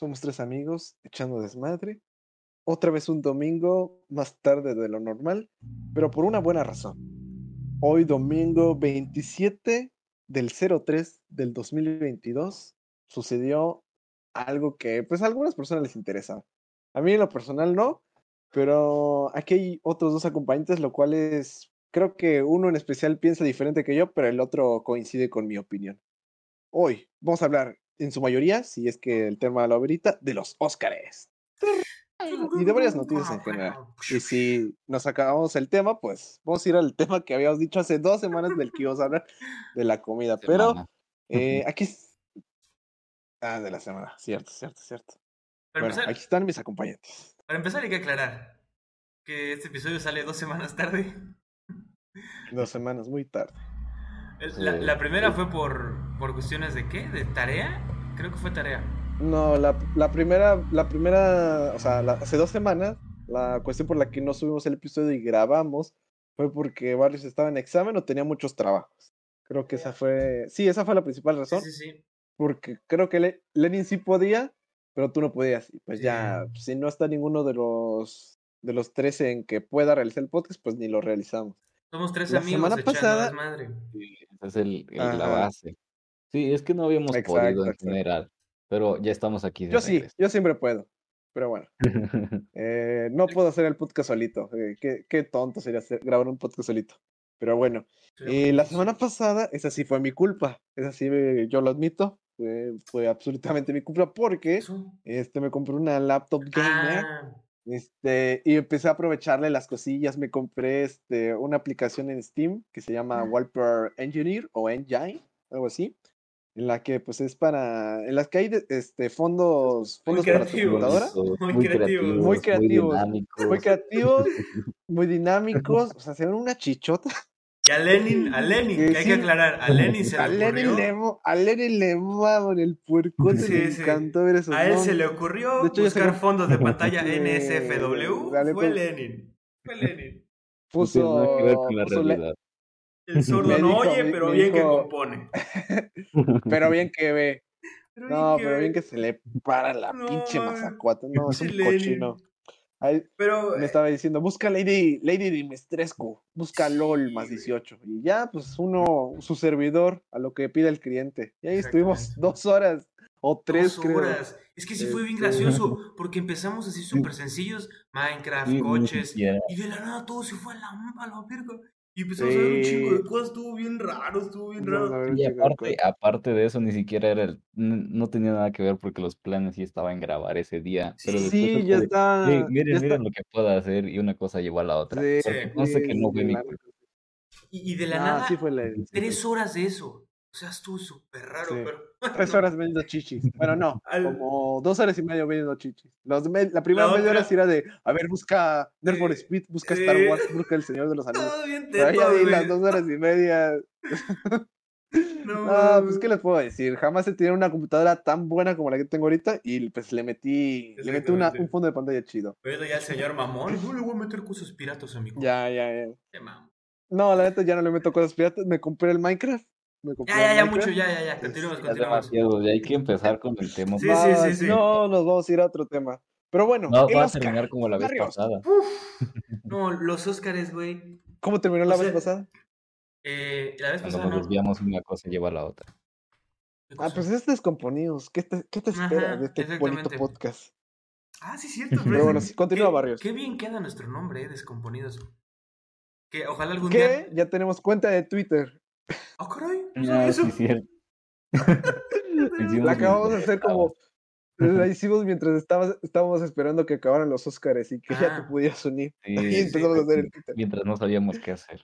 Somos tres amigos echando desmadre. Otra vez un domingo más tarde de lo normal, pero por una buena razón. Hoy domingo 27 del 03 del 2022 sucedió algo que pues a algunas personas les interesa. A mí en lo personal no, pero aquí hay otros dos acompañantes, lo cual es, creo que uno en especial piensa diferente que yo, pero el otro coincide con mi opinión. Hoy vamos a hablar en su mayoría, si es que el tema lo amerita, de los Óscares. Y de varias noticias en general. Y si nos acabamos el tema, pues vamos a ir al tema que habíamos dicho hace dos semanas del que íbamos a hablar de la comida. Pero eh, aquí... Ah, de la semana, cierto, cierto, cierto. bueno, aquí están mis acompañantes. Para empezar hay que aclarar que este episodio sale dos semanas tarde. Dos semanas, muy tarde. La, primera fue por, por cuestiones de qué? ¿De tarea? Creo que fue tarea. No, la, la primera, la primera, o sea, hace dos semanas, la cuestión por la que no subimos el episodio y grabamos fue porque Barrios estaba en examen o tenía muchos trabajos. Creo que esa fue, sí, esa fue la principal razón. Sí, sí, sí. Porque creo que Lenin sí podía, pero tú no podías. Y pues ya, si no está ninguno de los de los tres en que pueda realizar el podcast, pues ni lo realizamos. Somos tres la amigos semana pasada, madre. Esa es el, la base. Sí, es que no habíamos podido en general, pero ya estamos aquí. yo sí, yo siempre puedo. Pero bueno, eh, no puedo hacer el podcast solito. Eh, qué, qué, tonto sería hacer, grabar un podcast solito. Pero bueno, eh, la semana pasada, esa sí fue mi culpa. Esa sí, yo lo admito fue, absolutamente mi culpa porque este, me compré una laptop gamer. Ah. Este, y empecé a aprovecharle las cosillas. Me compré este, una aplicación en Steam que se llama Wallpaper Engineer o Engine, algo así. En la que pues es para. En las que hay este, fondos, fondos para tu computadora. Muy, creativos. Muy creativos. Muy, creativos, muy dinámicos. O sea, se ven una chichota. Y a Lenin, a Lenin, que hay que aclarar, a Lenin se le ocurrió. Lenin le, a Lenin le en el puercote, sí, le encantó ver eso. A él se le ocurrió buscar fondos de pantalla NSFW. fue pues. Lenin. Fue Lenin. Puso, no que ver con la realidad. El sordo no oye, pero bien que compone. pero bien que ve. no, pero bien que se le para la pinche mazacuata. No, es un cochino. Pero, me estaba diciendo, busca Lady, Lady Dimestrescu, busca LOL más 18. Y ya, pues uno, su servidor, a lo que pide el cliente. Y ahí estuvimos dos horas o tres, dos horas. Es que sí fue bien gracioso, porque empezamos así súper sencillos, Minecraft, coches, y de la nada todo se fue a la, a la y empezamos a ver un chico de cosas, estuvo bien raro, estuvo bien raro. Y aparte, aparte de eso, ni siquiera era el, no tenía nada que ver porque los planes sí estaban en grabar ese día. Pero sí, ya está. miren, miren lo que puedo hacer y una cosa llevó a la otra. Sí, no sé que no fue mi Y, de la nada, tres horas de eso. O sea, estuvo súper raro, pero... Tres horas viendo chichis. Bueno, no, como dos horas y medio viendo chichis. la primera media hora sí era de, a ver, busca Nerd for Speed, busca Star Wars, busca El Señor de los Anillos. pero ahí ya vi las dos horas y media. No, pues, ¿qué les puedo decir? Jamás he tenido una computadora tan buena como la que tengo ahorita y pues le metí, le metí una, un fondo de pantalla chido. Pero ya el señor mamón, no le voy a meter cosas piratas a mi Ya, ya, ya. Qué No, la neta ya no le meto cosas piratas. Me compré el Minecraft ya, ya, ya, mucho, ya, ya, ya. Continuamos, continuamos. Ya hay que empezar con el tema. Sí, sí, sí, No, nos vamos a ir a otro tema. Pero bueno. No, va a terminar como la vez pasada. no, los Óscares, güey. ¿Cómo terminó la vez pasada? Eh, la vez pasada. Cuando nos desviamos una cosa lleva a la otra. Ah, pues es descomponidos. ¿Qué te, qué te espera de este bonito podcast? Ah, sí, cierto. Pero bueno, sí, continúa, Barrios. Qué bien queda nuestro nombre, eh, Descomponidos. Que ojalá algún ¿Qué? Ya tenemos cuenta de Twitter. ¡Ah, caray! No, sí, cierto. la acabamos de hacer como. La hicimos mientras estaba, estábamos esperando que acabaran los Óscares y que ya te ah. podías unir. y empezamos a hacer el Twitter. Mientras no sabíamos qué hacer.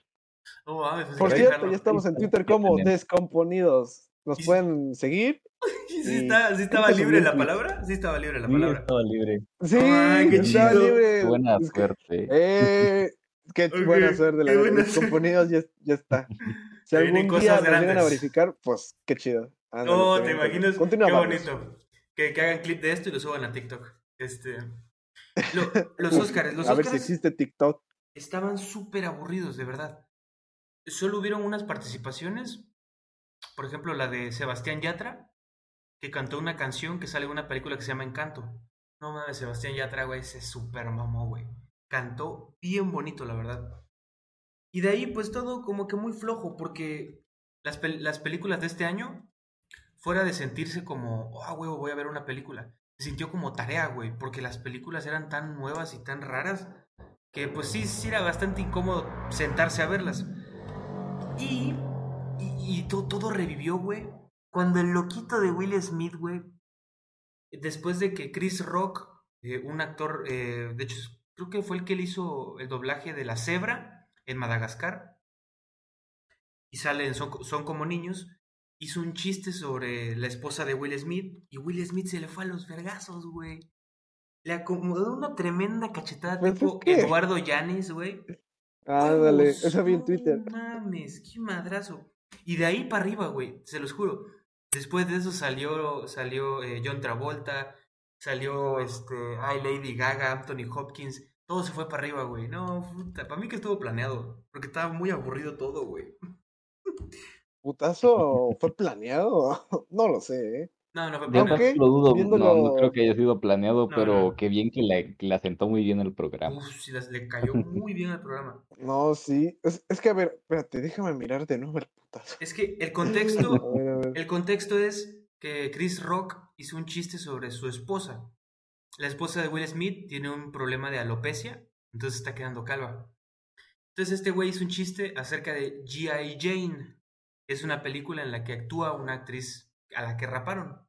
Pues Por cierto, ya estamos en Twitter como Descomponidos. Nos pueden seguir. ¿Sí, está, ¿Sí, estaba libre la palabra? Sí estaba libre la palabra. Sí, estaba libre. Sí, qué estaba libre. Buena suerte. Eh, qué buena suerte. La de Descomponidos ya, ya está. Si algún día nos llegan a verificar, pues qué chido. no, te imaginas. qué bonito. Que, que, hagan clip de esto y lo suban a TikTok. Este. los Oscars, los A ver si existe TikTok. Estaban súper aburridos, de verdad. Solo hubieron unas participaciones. Por ejemplo, la de Sebastián Yatra. que cantó una canción que sale en una película que se llama Encanto. No mames, Sebastián Yatra, güey, ese super mamó, güey. Cantó bien bonito, la verdad. Y de ahí, pues todo como que muy flojo, porque las, las películas de este año, fuera de sentirse como, oh, güey, voy a ver una película, se sintió como tarea, güey, porque las películas eran tan nuevas y tan raras que pues sí, sí era bastante incómodo sentarse a verlas. Y, y, todo, todo revivió, güey, cuando el loquito de Will Smith, güey, después de que Chris Rock, eh, un actor, eh, de hecho, creo que fue el que le hizo el doblaje de La Cebra en Madagascar, y sale en Son, Son como niños, hizo un chiste sobre la esposa de Will Smith, y Will Smith se le fue a los vergazos, güey. Le acomodó una tremenda cachetada pues, tipo Eduardo Yanis, güey. Ah, dale, eso vi en Twitter. No mames, qué madrazo. Y de ahí para arriba, güey, se los juro. Después de eso salió, salió eh, John Travolta, salió este, ay, Lady Gaga, Anthony Hopkins. Todo se fue para arriba, güey. No, puta, para mí que estuvo planeado. Porque estaba muy aburrido todo, güey. ¿Putazo fue planeado? No lo sé, ¿eh? No, no fue planeado. lo dudo, no, creo que haya sido planeado, pero qué bien que le, que asentó muy bien el programa. Uf, sí, le cayó muy bien el programa. No, sí. Es, es, que, a ver, espérate, déjame mirar de nuevo el putazo. Es que el contexto, el contexto es que Chris Rock hizo un chiste sobre su esposa. La esposa de Will Smith tiene un problema de alopecia, entonces está quedando calva. Entonces este güey hizo un chiste acerca de G.I. Jane. Es una película en la que actúa una actriz a la que raparon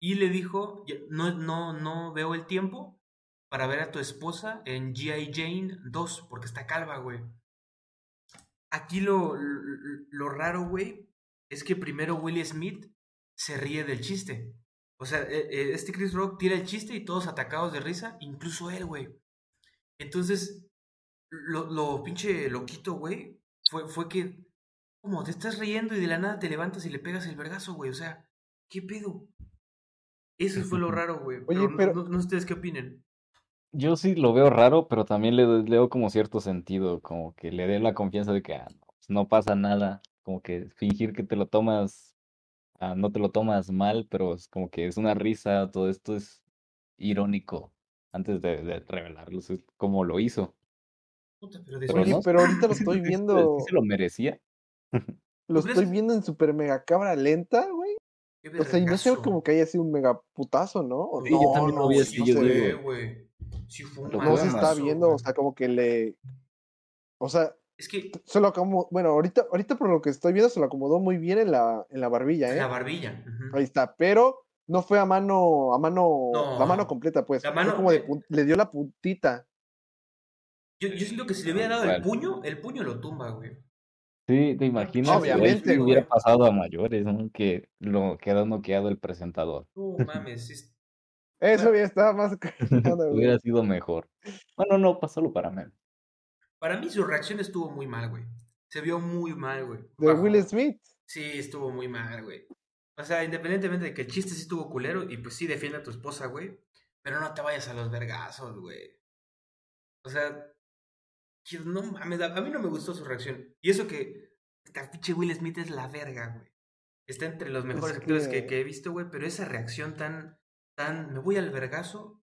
y le dijo, no, no, no veo el tiempo para ver a tu esposa en G.I. Jane 2, porque está calva, güey. Aquí lo, lo, raro, güey, es que primero Will Smith se ríe del chiste. O sea, e, e, este Chris Rock tira el chiste y todos atacados de risa, incluso él, güey. Entonces, lo, lo pinche loquito, güey, fue, fue que, como, te estás riendo y de la nada te levantas y le pegas el vergazo, güey. O sea, ¿qué pedo? Eso fue lo raro, güey. Oye, pero, No, sé ustedes qué opinen. Yo sí lo veo raro, pero también le leo como cierto sentido, como que le dé la confianza de que ah, pues, no, pasa nada, como que fingir que te lo tomas, ah, no te lo tomas mal, pero es como que es una risa, todo esto es irónico antes de, revelarlo, es como lo hizo. pero, pero, ahorita lo estoy viendo. se lo merecía? lo estoy viendo en super mega cabra lenta, güey. O sea, y no sé como que haya sido un mega putazo, ¿no? Sí, no, yo también no, vi así, yo güey. Sí fue un No se está viendo, o sea, como que le. O sea. Es que. Se lo acomodó. Bueno, ahorita, ahorita por lo que estoy viendo, se lo acomodó muy bien en la, en la barbilla, ¿eh? En la barbilla. Ahí está. Pero no fue a mano. A mano. la mano completa, pues. La mano. como de, le dio la puntita. Yo, yo siento que si le hubiera dado el puño, el puño lo tumba, güey. Sí, te imaginas Obviamente, si hubiera pasado a mayores, ¿no? Que lo quedó noqueado el presentador. No mames. Eso ya estaba más. hubiera sido mejor. Bueno, no, pasalo para mí. Para mí su reacción estuvo muy mal, güey. Se vio muy mal, güey. ¿De Will Smith? Sí, estuvo muy mal, güey. O sea, independientemente de que el chiste sí estuvo culero, y pues sí defiende a tu esposa, güey. Pero no te vayas a los vergazos, güey. O sea, no mames, a mí no me gustó su reacción. Y eso que pinche Will Smith es la verga, güey. Está entre los mejores actores que... he visto, güey, pero esa reacción tan, tan, me voy al vergazo.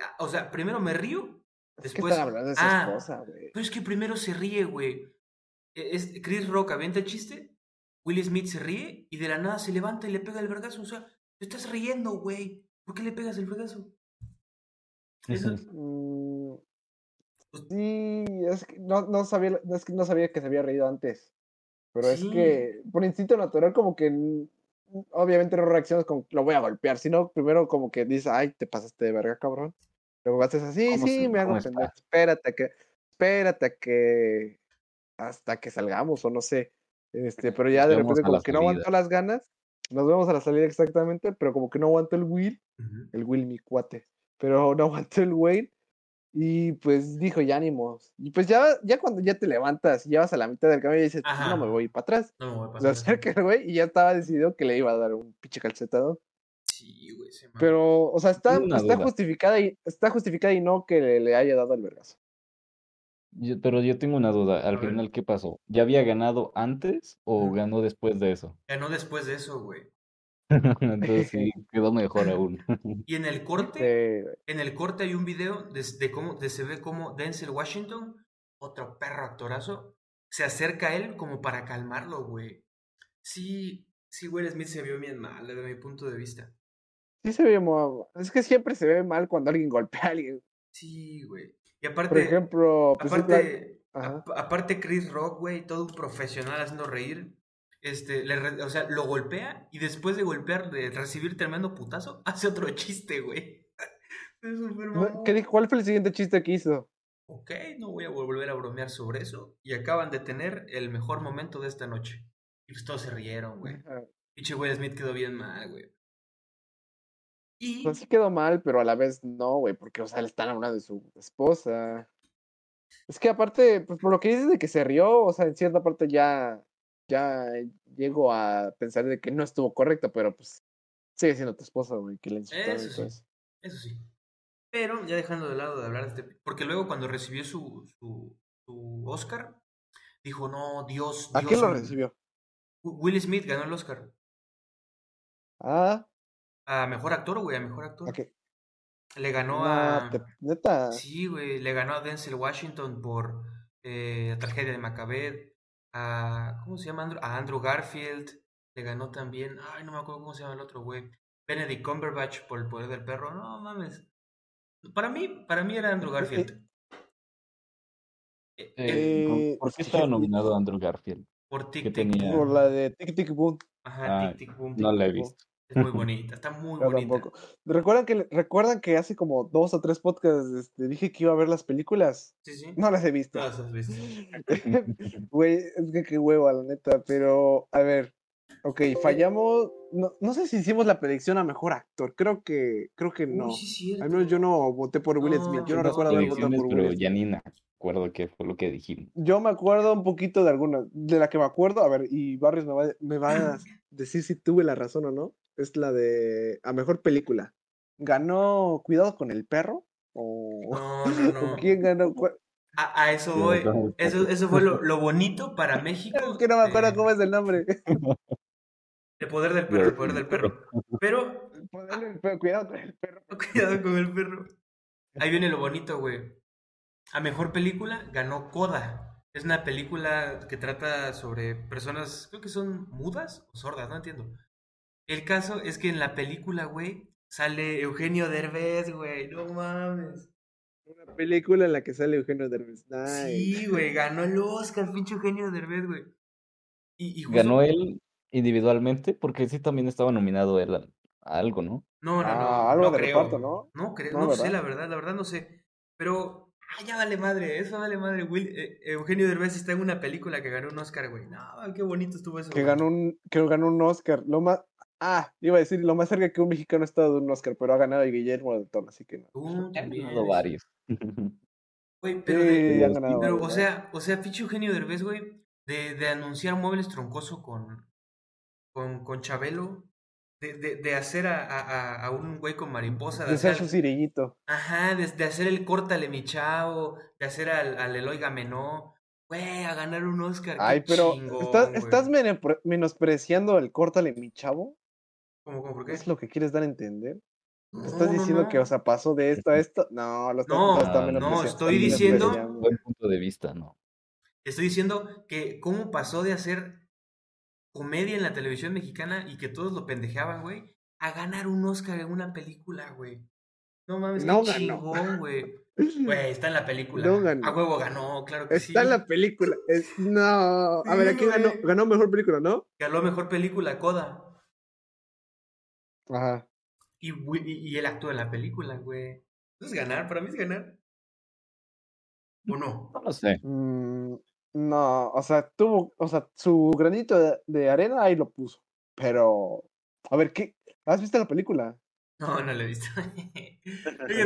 Ah, o sea, primero me río, después... ah, pero es que primero se ríe, güey. E, es, Chris Rock avienta el chiste, Will Smith se ríe y de la nada se levanta y le pega el vergazo. O sea, te estás riendo, güey. ¿Por qué le pegas el vergazo? Eso, pues sí, es que no, no, sabía, es que no sabía que se había reído antes. Pero es que por instinto natural, como que obviamente no reaccionas como lo voy a golpear, sino primero como que dices, ay, te pasaste de verga, cabrón. Luego haces así, sí, me hago entender. Espérate que, espérate que hasta que salgamos, o no sé. Este, pero ya de repente como que no aguanto las ganas, nos vemos a la salida exactamente, pero como que no aguanto el Will, el Will mi cuate, pero no aguanto el Wayne y pues dijo, ya ánimos. Y pues ya, ya cuando ya te levantas y ya vas a la mitad del camino y dices, no me voy para atrás. No me voy para atrás. Se acerca el güey y ya estaba decidido que le iba a dar un pinche calcetado. Sí, güey. Pero, o sea, está, está justificada y está justificada y no que le, haya dado el vergazo. pero yo tengo una duda, al final, ¿qué pasó? ¿Ya había ganado antes o ganó después de eso? Ganó después de eso, güey. Entonces sí, quedó mejor aún. Y en el corte, Sí, en el corte hay un video de, de cómo de se ve cómo Denzel Washington, otro perro actorazo, se acerca a él como para calmarlo, güey. Sí, sí, Will Smith se vio bien mal desde mi punto de vista. Sí se ve mo- Es que siempre se ve mal cuando alguien golpea a alguien. Sí, güey. Y Por aparte, ejemplo, pues, aparte, aparte Chris Rock, güey, todo un profesional haciendo reír. Este, le o sea, lo golpea y después de golpear, de recibir tremendo putazo, hace otro chiste, güey. ¿Cuál fue el siguiente chiste que hizo? Ok, no voy a volver a bromear sobre eso. Y acaban de tener el mejor momento de esta noche. Y pues todos se rieron, güey. Pinche Will Smith quedó bien mal, güey. Y. Pues sí quedó mal, pero a la vez no, güey, porque, o sea, le están hablando de su esposa. Es que aparte, pues por lo que dices de que se rió, o sea, en cierta parte ya, ya llego a pensar de que no estuvo correcto, pero pues sigue siendo tu esposa, güey, que le insultaron Eso sí. eso. Eso sí. Pero ya dejando de lado de hablar de este. Porque luego cuando recibió su, su, su Oscar, dijo: No, Dios. ¿A Dios quién lo me-". recibió? Will Smith ganó el Oscar. Ah, A mejor actor, güey, a mejor actor. ¿a qué? Le ganó No, a. te- neta. Sí, güey, le ganó a Denzel Washington por eh, la tragedia de Macabeth, a, ¿cómo se llama? Andrew? A Andrew Garfield, le ganó también, ay, no me acuerdo cómo se llama el otro, güey. Benedict Cumberbatch por el poder del perro, no mames. Para mí, para mí era Andrew Garfield. Eh, Eh, Eh, ¿Por qué estaba nominado Andrew Garfield? por Tic ¿qué Tic tenía? Por la de Tic Tic Boom. Ajá, Ah, Tic Tic Boom. No la he Boom. visto. Es muy bonita, está muy Yo bonita. tampoco. ¿Recuerdan que, recuerdan que hace como dos o tres podcasts este, dije que iba a ver las películas? Sí, sí. No las he visto. No las has visto. Güey, es que qué hueva, la neta. Pero, a ver. Ok, fallamos. No, no sé si hicimos la predicción a mejor actor. Creo que, creo que no. Uy, sí. Al menos yo no voté por Will Smith. Yo no no, recuerdo haber votado por pero Will Smith. ya ni me acuerdo qué fue lo que dijimos. Yo me acuerdo un poquito de alguna. De la que me acuerdo, a ver, y Barrios me va, me va a decir si tuve la razón o no. Es la de a mejor película. ¿Ganó Cuidado con el perro? ¿O, No, no, no. ¿o quién ganó? ¿Cuál- A, a eso voy. Eso, eso fue lo, lo bonito para México. Es que no me acuerdo cómo es el nombre. El poder del perro, el poder del perro. Pero, el perro, Cuidado con el perro. cuidado con el perro. Ahí viene lo bonito, güey. A mejor película ganó Coda. Es una película que trata sobre personas, creo que son mudas o sordas, no entiendo. El caso es que en la película, güey, sale Eugenio Derbez, güey. No mames. Una película en la que sale Eugenio Derbez. Nice. Sí, güey, ganó el Oscar, pinche Eugenio Derbez, güey. Y, y justo- Ganó él individualmente porque sí también estaba nominado él a, a algo, ¿no? No, no, no. Ah, algo no de creo. reparto, ¿no? No creo, No, no, sé, la verdad, la verdad no sé. Pero, ah, ya vale madre, eso vale madre. Will, eh, Eugenio Derbez está en una película que ganó un Oscar, güey. No, qué bonito estuvo eso. Que güey. ganó un, que ganó un Oscar. Lo más. Ah, iba a decir lo más cerca que un mexicano ha estado de un Oscar, pero ha ganado el Guillermo del Toro, así que no. Tú Han también. ganado varios. Güey, pero, Sí, de- han ganado pero, varios, o sea, o sea, pinche Eugenio Derbez, güey, de, de anunciar muebles troncoso con, con, con Chabelo, de, de, de hacer a, a, a- un güey con mariposa, de hacer, su sirillito. ajá, de, de hacer el córtale mi chavo, de hacer al, al Eloy Gamenó, güey, a ganar un Oscar, qué Ay, pero chingón, ¿estás, estás menospreciando el córtale, mi chavo? ¿Cómo, cómo, por qué? ¿Es lo que quieres dar a entender? No, ¿Estás no, diciendo que, o sea, pasó de esto a esto? No, lo está, No, lo está no, estoy diciendo-. Buen punto de vista, ¿no? Estoy diciendo que cómo pasó de hacer comedia en la televisión mexicana y que todos lo pendejeaban, güey, a ganar un Oscar en una película, güey. No mames, No qué ganó. chingón, güey. Güey, está en la película. No ganó. A huevo ganó, claro que sí. Está en la película. es- No. A ver, Sí, aquí ganó, ganó mejor película, ¿no? Ganó mejor película, Coda. Ajá. Y, y, y él actuó en la película, güey. Eso es ganar, para mí es ganar. ¿O no? No lo sé. Mm, no, o sea, tuvo, o sea, su granito de, de arena ahí lo puso. Pero, a ver, ¿qué? ¿Has visto la película? No, no lo he visto. Ni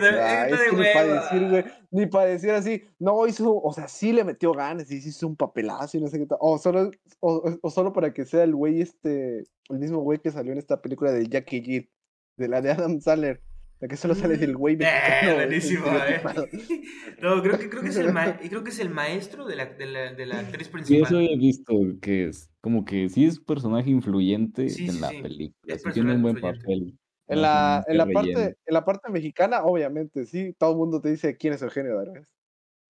para decir, güey, ni para decir así, no hizo, o sea, sí le metió ganas y sí hizo un papelazo y no sé qué tal. O solo, o, o solo para que sea el güey este, el mismo güey que salió en esta película de Jackie Jill, de la de Adam Sandler, la que solo sale del güey Eh, mexicano, buenísimo, eh. No, creo que, creo que es el ma- creo que es el maestro de la, de la, de la actriz Sí, principal. eso he visto que es como que sí es personaje influyente Sí, en sí, la sí, película, sí tiene un buen influyente. papel. En la, en la parte, en la parte mexicana, obviamente, sí, todo el mundo te dice quién es Eugenio Derbez.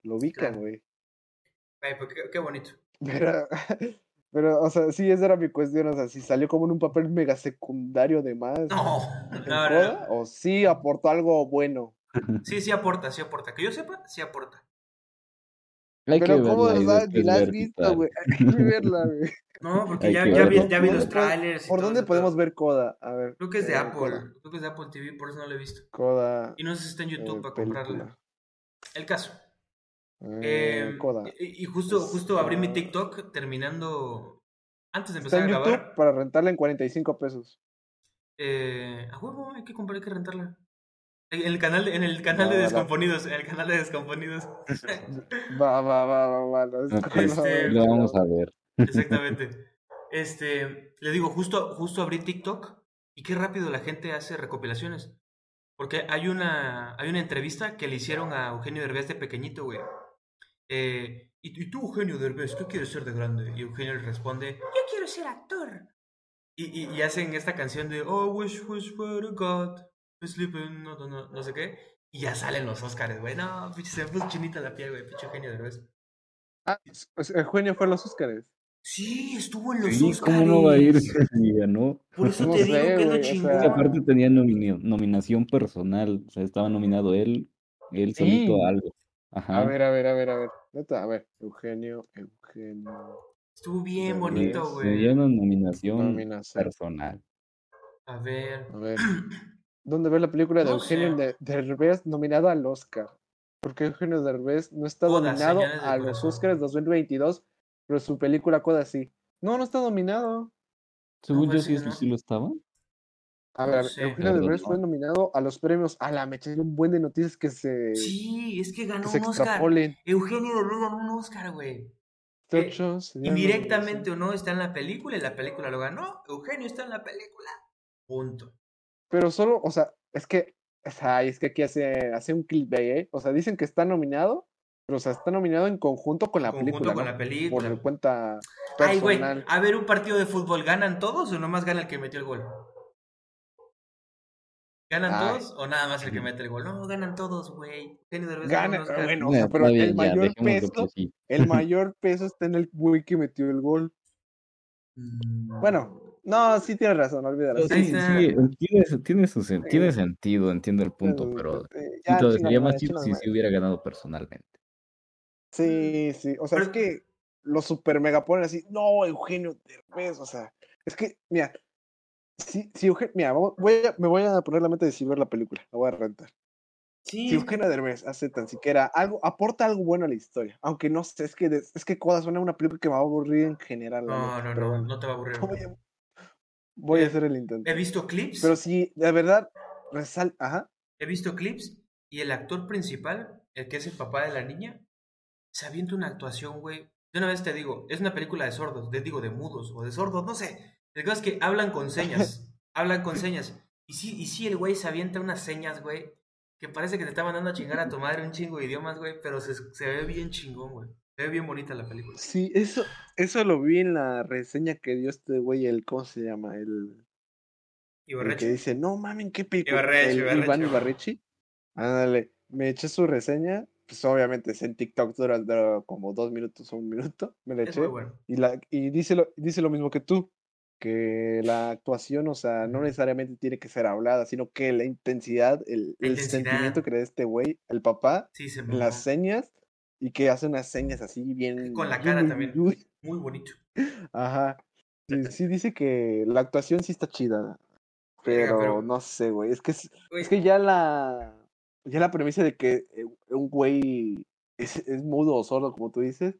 Lo ubican, Claro. güey. Ay, pues qué, qué bonito. Pero, pero, o sea, sí, esa era mi cuestión. O sea, si salió como en un papel mega secundario de más No, no, no. o sí aportó algo bueno. Sí, sí aporta, sí aporta. Que yo sepa, sí aporta. Hay que Pero, ¿cómo verla sabes? Ni después la has visto, güey. Hay que verla, güey. No, porque Hay ya, ya vi, verlo. ya vi ¿Por los trailers. ¿Por dónde podemos ver Coda? A ver. Creo que es de eh, Apple. Coda. Creo que es de Apple TV, por eso no lo he visto. Coda. Y no sé si está en YouTube eh, para comprarla. película. El caso. Eh, Eh, Coda. y, y justo, justo abrí mi Está- TikTok terminando. Antes de Está empezar a en grabar. YouTube para rentarla en 45 pesos. Eh, a huevo, hay que comprar, hay que rentarla. En el canal de, en el canal Va, de va, va. Descomponidos, en el canal de Descomponidos. Va, va, va, va, va. Este- Lo vamos a ver. Exactamente. Este, le digo, justo, justo abrí TikTok y qué rápido la gente hace recopilaciones. Porque hay una, hay una entrevista que le hicieron a Eugenio Derbez de pequeñito, güey. Eh, ¿y, y tú, Eugenio Derbez, qué quieres ser de grande? Y Eugenio le responde, yo quiero ser actor. Y, y, y hacen esta canción de, oh, wish, wish for a God, sleeping, no, no, no, no sé qué. Y ya salen los Oscars, güey. No, pinche, se me puso chinita la piel, güey, pinche Eugenio Derbez. Ah, es- el Eugenio fue a los Óscares. Sí, estuvo en los Sí, Oscars. ¿cómo no va a ir si ganó? Por eso No te digo sé, que lo güey, o sea- chingón. Aparte tenía nominación personal, o sea, estaba nominado él, él solito Sí. a algo. A ver, a ver, a ver, a ver. Neta, a ver. Eugenio, Eugenio. Estuvo bien bonito, Le güey. dieron una nominación Nominación. personal. A ver. A ver. ¿Dónde ver la película de No Eugenio de- Derbez nominada al Oscar? Porque Eugenio Derbez no está Coda, nominado a los Corazón. Oscars 2022, pero su película Coda sí. No, no está nominado. Según yo parece sí, que eso no. sí lo estaba. A No ver, sé. Eugenio Derbez no. fue nominado a los premios. A la mecha, hay un buen de noticias que se, Sí, es que que ganó se un Oscar. extrapolen. Eugenio Derbez ganó un Oscar, güey. Eh, Indirectamente o no está en la película y la película lo ganó. Eugenio está en la película. Punto. Pero solo, o sea, es que, o sea, es que aquí hace, hace un clickbait, ¿eh? O sea, dicen que está nominado, pero o sea, está nominado en conjunto con la Conjunto película, con ¿no? la película. Por cuenta Ay, güey, a ver un partido de fútbol, ¿ganan todos o nomás gana el que metió el gol? ¿Ganan Ay. todos o nada más el que mete el gol? No, ganan todos, güey. Gana, Oscar. bueno, o Ya, sea, pero bien, el ya, mayor peso, sí. el mayor peso está en el güey que metió el gol. Mm. Bueno, no, sí tienes razón, olvídalo. Sí, está. sí, tiene, tiene, su sen- tiene Sí. sentido, entiendo el punto, Eh, pero eh, sí, ya, sería más tu si se hubiera ganado personalmente. Sí, sí, o sea, es que los super mega ponen así, no, Eugenio Derbez, o sea, es que, mira, si, si Eugenio, mira, voy a- me voy a poner la mente de si ver la película, la voy a rentar. Sí, Si Eugenio Derbez hace tan siquiera algo, aporta algo bueno a la historia, aunque no sé, es que, es que Coda suena a una película que me va a aburrir en general, No, no, no, bueno, no te va a aburrir. Voy a, Eh, hacer el intento. He visto clips, Pero si de verdad resalta, ajá, he visto clips y el actor principal, el que es el papá de la niña, se avienta una actuación, güey. De una vez te digo, es una película de sordos, de, digo, de mudos o de sordos, no sé. El caso es que hablan con señas, hablan con señas. Y sí, y sí, el güey se avienta unas señas, güey, que parece que te está mandando a chingar a tu madre un chingo de idiomas, güey, pero se, se ve bien chingón, güey. Se ve bien bonita la película. sí, eso, eso lo vi en la reseña que dio este güey, el, ¿cómo se llama? El, El que dice, no mames, qué película. Ibarreche, El Ibarreche. Iván Ibarrechi. Ándale, me eché su reseña, pues obviamente es en TikTok dura, dura como dos minutos o un minuto, me la Es eché. muy bueno. Y, la, y dice, lo, dice lo mismo que tú, que la actuación, o sea, no necesariamente tiene que ser hablada, sino que la intensidad, el, La el intensidad. sentimiento que le da este güey, el papá, Sí, se las señas, y que hace unas señas así bien... Con la cara uy, también. uy, uy. Muy bonito. Ajá. Sí, sí dice que la actuación sí está chida. Pero, pero- no sé, güey. Es que es, que ya la ya la premisa de que eh, un güey es, es mudo o sordo, como tú dices,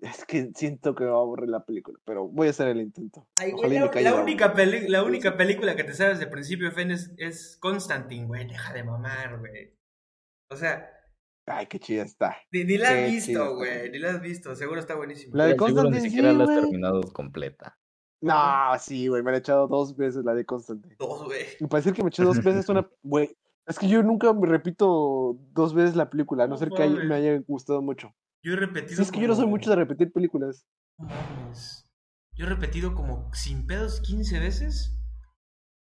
es que siento que me va a aburrir la película. Pero voy a hacer el intento. Ay, güey, la, única peli- la única película que te sabes de principio a fin es, es Constantine, güey. Deja de mamar, güey. O sea, Ay, qué chida está. ni, ni la has Qué chida visto, güey. Ni la has visto. Seguro está buenísima. La de seguro ni Constantine, siquiera sí, la has güey. terminado completa. No, sí, güey. Me la he echado dos veces la de Constantine. Dos, güey. Me parece que me eché dos veces una. Güey. Es que yo nunca me repito dos veces la película, a no No ser que me haya gustado mucho. Yo he repetido. Sí, es que yo no soy mucho de repetir películas. Mames. Yo he repetido como sin pedos 15 veces.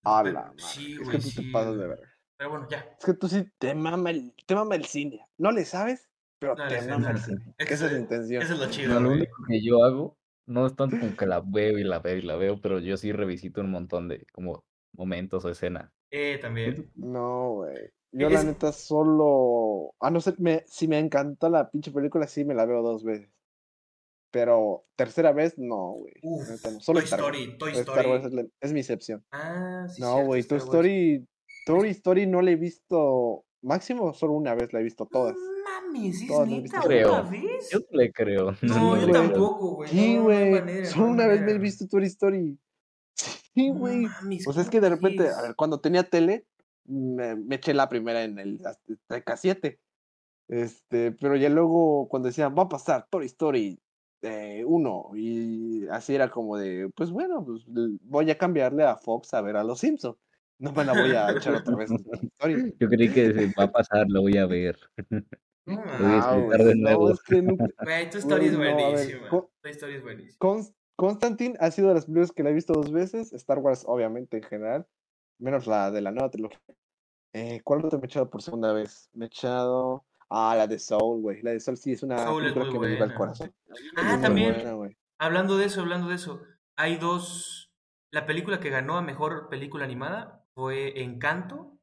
A Pero- la madre, sí, es güey, que tú sí, te pasas güey. de ver. Pero bueno, ya. Es que tú sí te mama el, te mama el cine. No le sabes, pero No te mama el cine. Esa es la intención. Eso es lo No, chido, lo único que yo hago no es tanto como que la veo y la veo y la veo, pero yo sí revisito un montón de como momentos o escenas. Eh, también. No, güey. Yo Es- la neta solo... A no ser, me, si me encanta la pinche película, sí me la veo dos veces. Pero tercera vez, no, güey. No. Solo Toy Star. Story, Toy Star Wars es, Story. la- es mi excepción. Ah, sí, No, güey, Toy. Story... Toy Story no la he visto... Máximo, solo una vez la he visto todas. No mames, ¿es Todas neta visto. Creo. una vez? Yo le creo. No, yo tampoco, güey. Sí, no, güey. No, Solo no una vez me he visto Toy Story. Sí, No güey. mames, Pues es ¿cómo que de repente, a ver, cuando tenía tele, me, me eché la primera en el Azteca 7. Este, pero ya luego cuando decían, va a pasar Toy Story 1, y así era como de, pues bueno, pues voy a cambiarle a Fox a ver a los Simpsons. No me la voy a echar otra vez. Yo creí que se va a pasar, lo voy a ver. No Voy a mames. No, de no, nuevo. es que nunca- Güey, tu story es buenísima. co- Tu story es buenísima. Const- Constantine ha sido de las películas que la he visto dos veces. Star Wars, obviamente, en general. Menos la de la nueva trilogía. Eh, ¿Cuál otra me he echado por segunda vez? Me he echado. Ah, la de Soul, güey. La de Soul sí es una Soul es película muy que me llega al buena. corazón. Ah, Es también. buena, güey. Hablando de eso, hablando de eso, hay dos. La película que ganó a mejor película animada fue Encanto,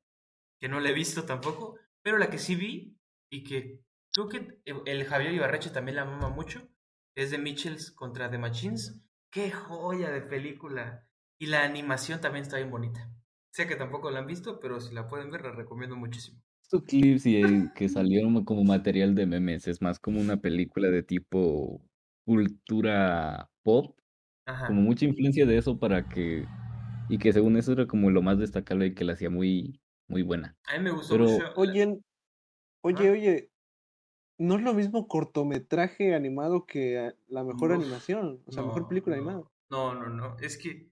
que no la he visto tampoco, pero la que sí vi y que creo que el Javier Ibarreche también la mama mucho es de Mitchells contra The Machines. ¡Qué joya de película! Y la animación también está bien bonita. Sé que tampoco la han visto, pero si la pueden ver, la recomiendo muchísimo. Estos clips y el que salieron como material de memes, es más como una película de tipo cultura pop, Ajá. como mucha influencia de eso para que, y que según eso era como lo más destacable y que la hacía muy, muy buena. A mí me gustó Pero- mucho. Oye, oye, Ah. oye. No es lo mismo cortometraje animado que eh, la mejor Uf, animación. O sea, mejor no, película no. animada. No, no, no. Es que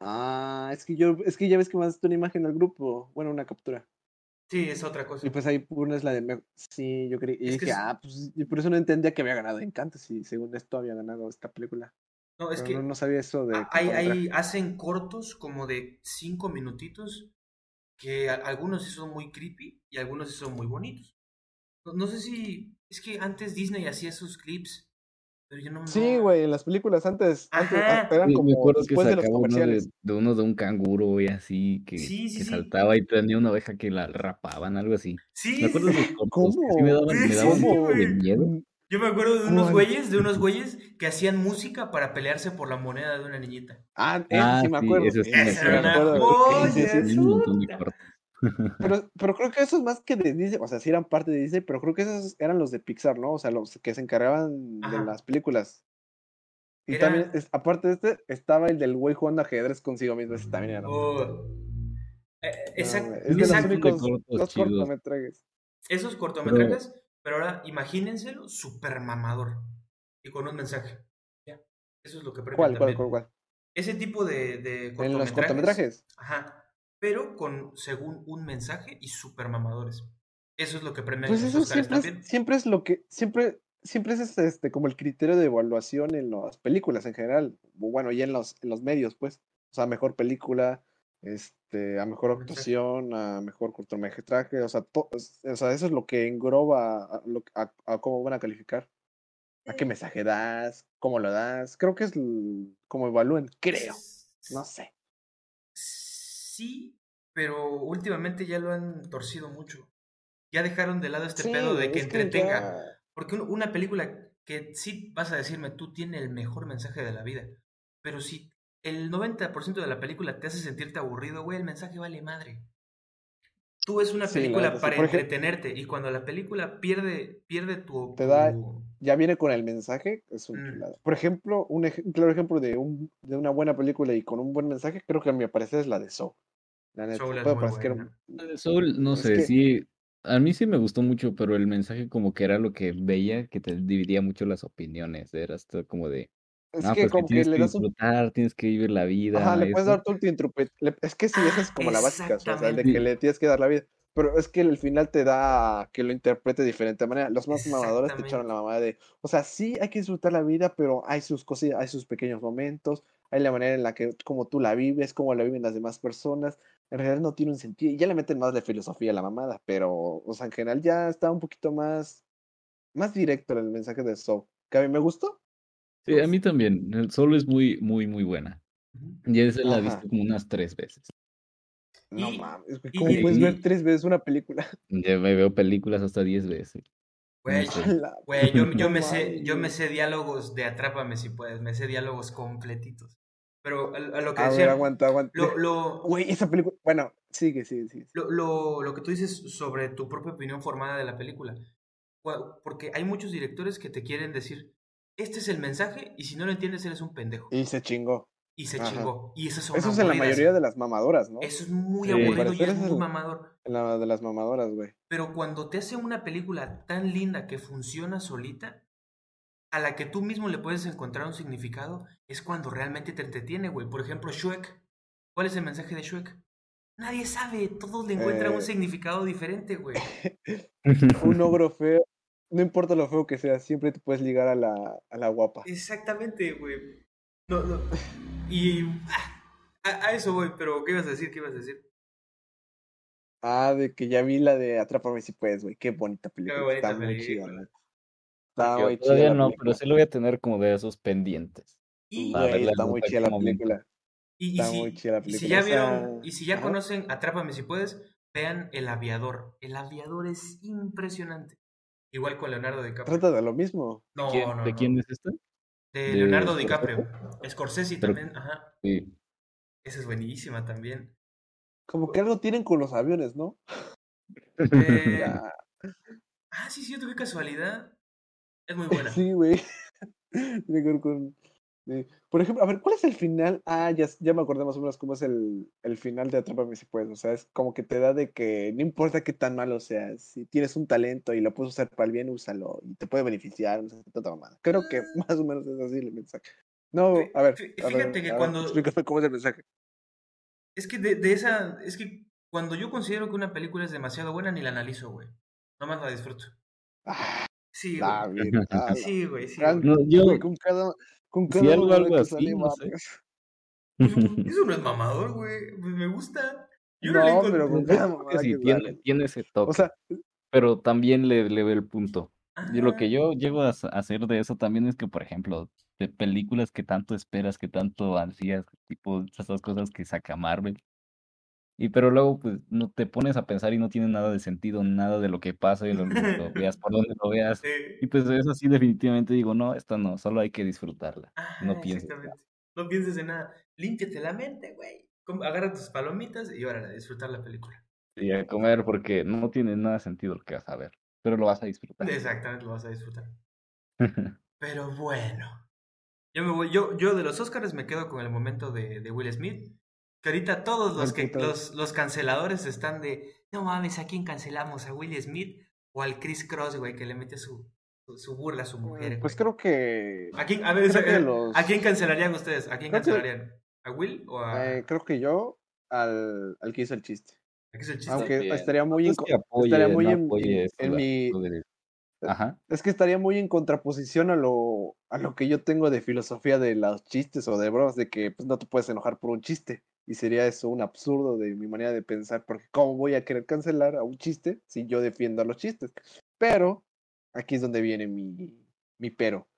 Ah, es que yo, es que ya ves que mandaste una imagen al grupo. Bueno, una captura. sí, es otra cosa. Y pues ahí pones la de. Sí, yo creí. Y Es que dije, es- ah, pues. Y por eso no entendía que había ganado Encanto. Si según esto había ganado esta película. No, es Pero que no, no sabía eso de. Hay, hacen cortos como de cinco minutitos que a- algunos sí son muy creepy y algunos sí son muy bonitos. No, no sé si es que antes Disney hacía esos clips, pero yo no Sí, no- güey, en las películas antes, antes ah, eran Sí, como me acuerdo que de los uno de, uno de un canguro y así, que, Sí, sí, que sí. saltaba y tenía una oveja que la rapaban, algo así. Sí, Me acuerdo de sí, sí. cortos, sí ¿Cómo? me daban, Sí, me daban sí, un poco de miedo. Yo me acuerdo de unos güeyes, de unos güeyes que hacían música para pelearse por la moneda de una niñita. Ah, ese Ah, sí me sí, acuerdo. sí me Esa acuerdo. Sí, sí, sí. Cortos. Pero, pero creo que eso es más que de Disney, o sea, sí eran parte de Disney, pero creo que esos eran los de Pixar, ¿no? O sea, los que se encargaban de las películas. Y Era- también, es- aparte de este, estaba el del güey jugando ajedrez consigo mismo, ese también era. Oh. Eh, exact- es de los únicos, cortometrajes. Esos cortometrajes, pero ahora imagínenselo super mamador y con un mensaje. Ya, eso es lo que premian ¿Cuál, cuál, también. cuál, cuál? Ese tipo de, de En los cortometrajes. Ajá, pero con según un mensaje y super mamadores. Eso es lo que premian Pues eso siempre es, siempre es lo que, siempre, siempre es este, como el criterio de evaluación en las películas en general. Bueno, y en los, en los medios, pues. O sea, mejor película, este, a mejor actuación, a mejor cortometraje, o sea, to- o sea, eso es lo que engloba a, lo- a- a cómo van a calificar. ¿A qué mensaje das? ¿Cómo lo das? Creo que es como evalúen, creo. No sé. Sí, pero últimamente ya lo han torcido mucho. Ya dejaron de lado este Sí, pedo de que entretenga. ya- Porque un- una película que sí vas a decirme, tú tienes el mejor mensaje de la vida, pero si el 90% de la película te hace sentirte aburrido, güey, el mensaje vale madre. Tú es una Sí, película para entretenerte y cuando la película pierde, pierde tu... Te da- ya viene con el mensaje, es una Mm. Por ejemplo, un, ej- un claro ejemplo de, un, de una buena película y con un buen mensaje, creo que a mi parecer es la de Soul. La neta, Soul que un- no Es sé, que- sí, a mí sí me gustó mucho, pero el mensaje como que era lo que veía, que te dividía mucho las opiniones, era esto como de, es no, que pues que como que tienes le que das un... disfrutar, tienes que vivir la vida, Ajá, le puedes dar todo tu Es que sí, esa es como la básica, o sea, de que le tienes que dar la vida. pero es que el final te da que lo interprete de diferente manera. Los más mamadores te echaron la mamada de, o sea, sí hay que disfrutar la vida, pero hay sus cosas, hay sus pequeños momentos, hay la manera en la que como tú la vives, como la viven las demás personas. En realidad no tiene un sentido. Y ya le meten más de filosofía a la mamada, pero, o sea, en general ya está un poquito más, más directo el mensaje de Soul. Que a mí me gustó. Sí, a mí también. El Soul es muy, muy, muy buena. Ya se la he visto como unas tres veces. No mames, ¿cómo puedes ver tres veces una película? Ya me veo películas hasta diez veces. Güey, yo, yo, me sé, yo me sé diálogos de Atrápame si puedes, me sé diálogos completitos. Pero a, lo que a decía. Ver, aguanta, aguanta. Lo, Güey, esa película. Bueno, sigue, sigue, sigue. Lo, lo, lo que tú dices sobre tu propia opinión formada de la película. Porque hay muchos directores que te quieren decir: Este es el mensaje, y si no lo entiendes, eres un pendejo. Y se chingó y se chingó. Y esas son Eso es en la mayoría de las mamadoras, ¿no? Eso es muy aburrido y es muy mamador. En la de las mamadoras, güey. Pero cuando te hace una película tan linda que funciona solita, a la que tú mismo le puedes encontrar un significado, es cuando realmente te entretiene, güey. Por ejemplo, Shrek. ¿Cuál es el mensaje de Shrek? Nadie sabe, todos le encuentran un eh. significado diferente, güey. un ogro feo, no importa lo feo que sea, siempre te puedes ligar a la, a la guapa. Exactamente, güey. No, no. Y a, eso voy, pero ¿qué ibas a decir? ¿Qué ibas a decir? Ah, de que ya vi la de Atrápame si puedes, güey. Qué bonita película. Qué bonita Está muy chida, ¿no? Está muy chida. Todavía no, pero sí lo voy a tener como de esos pendientes. Y, güey, está muy chida la película. Y, está si, muy chida la película. Y si ya vieron, y si ya conocen Atrápame si puedes, vean El Aviador. El Aviador es impresionante. Igual con Leonardo DiCaprio. Trata de lo mismo. No, no, ¿De quién es este? De, Leonardo DiCaprio. Scorsese también, ajá. Sí. Esa es buenísima también. Como que algo tienen con los aviones, ¿no? Eh... ah, sí, cierto, qué casualidad. Es muy buena. Sí, güey. con, por ejemplo, a ver, ¿cuál es el final? Ah, ya, ya me acordé más o menos cómo es el, el final de Atrápame si puedes. O sea, es como que te da de que no importa qué tan malo seas, si tienes un talento y lo puedes usar para el bien, úsalo y te puede beneficiar. No sé, Creo que ah. más o menos es así el mensaje. No, a ver. Fíjate que cuando. explícame cómo es el mensaje. Es que de, de, esa. Es que cuando yo considero que una película es demasiado buena, ni la analizo, güey. Nomás la disfruto. Ah, sí, güey. sí, güey. Sí, yo, con cada con si algo, algo así, no sé. Eso no es mamador, güey. Pues me gusta. Yo no, no pero con cada mamada sí, tiene, tiene, ese toque. O sea, pero también le, le ve el punto. Y lo que yo llego a hacer de eso también es que, por ejemplo, de películas que tanto esperas, que tanto ansías, tipo esas cosas que saca Marvel, y pero luego pues no te pones a pensar y no tiene nada de sentido, nada de lo que pasa y lo, lo veas por donde lo veas. Y pues eso sí definitivamente digo, no, esta no, solo hay que disfrutarla. no pienses. No pienses en nada. Límpiate la mente, güey. Agarra tus palomitas y ahora a disfrutar la película. Y a comer porque no tiene nada de sentido lo que vas a ver, pero lo vas a disfrutar. Exactamente, lo vas a disfrutar. pero bueno. Yo me voy, yo, yo de los Oscars me quedo con el momento de, de Will Smith que ahorita todos los, que, los, los canceladores están de, no mames, ¿a quién cancelamos? ¿A Will Smith o al Chris Cross, güey, que le mete su, su, burla a su mujer? Pues creo que... ¿A quién, a, ver, ¿a quién cancelarían ustedes? ¿A quién cancelarían? ¿A Will o a...? Eh, creo que yo al, al que hizo el chiste. ¿A qué hizo el chiste? Aunque estaría muy, en, estaría muy en, en, mi... Ajá. Es que estaría muy en contraposición a lo, a lo que yo tengo de filosofía de los chistes o de bromas, de que pues, no te puedes enojar por un chiste. Y sería eso un absurdo de mi manera de pensar, porque ¿cómo voy a querer cancelar a un chiste si yo defiendo a los chistes? Pero aquí es donde viene mi, mi pero.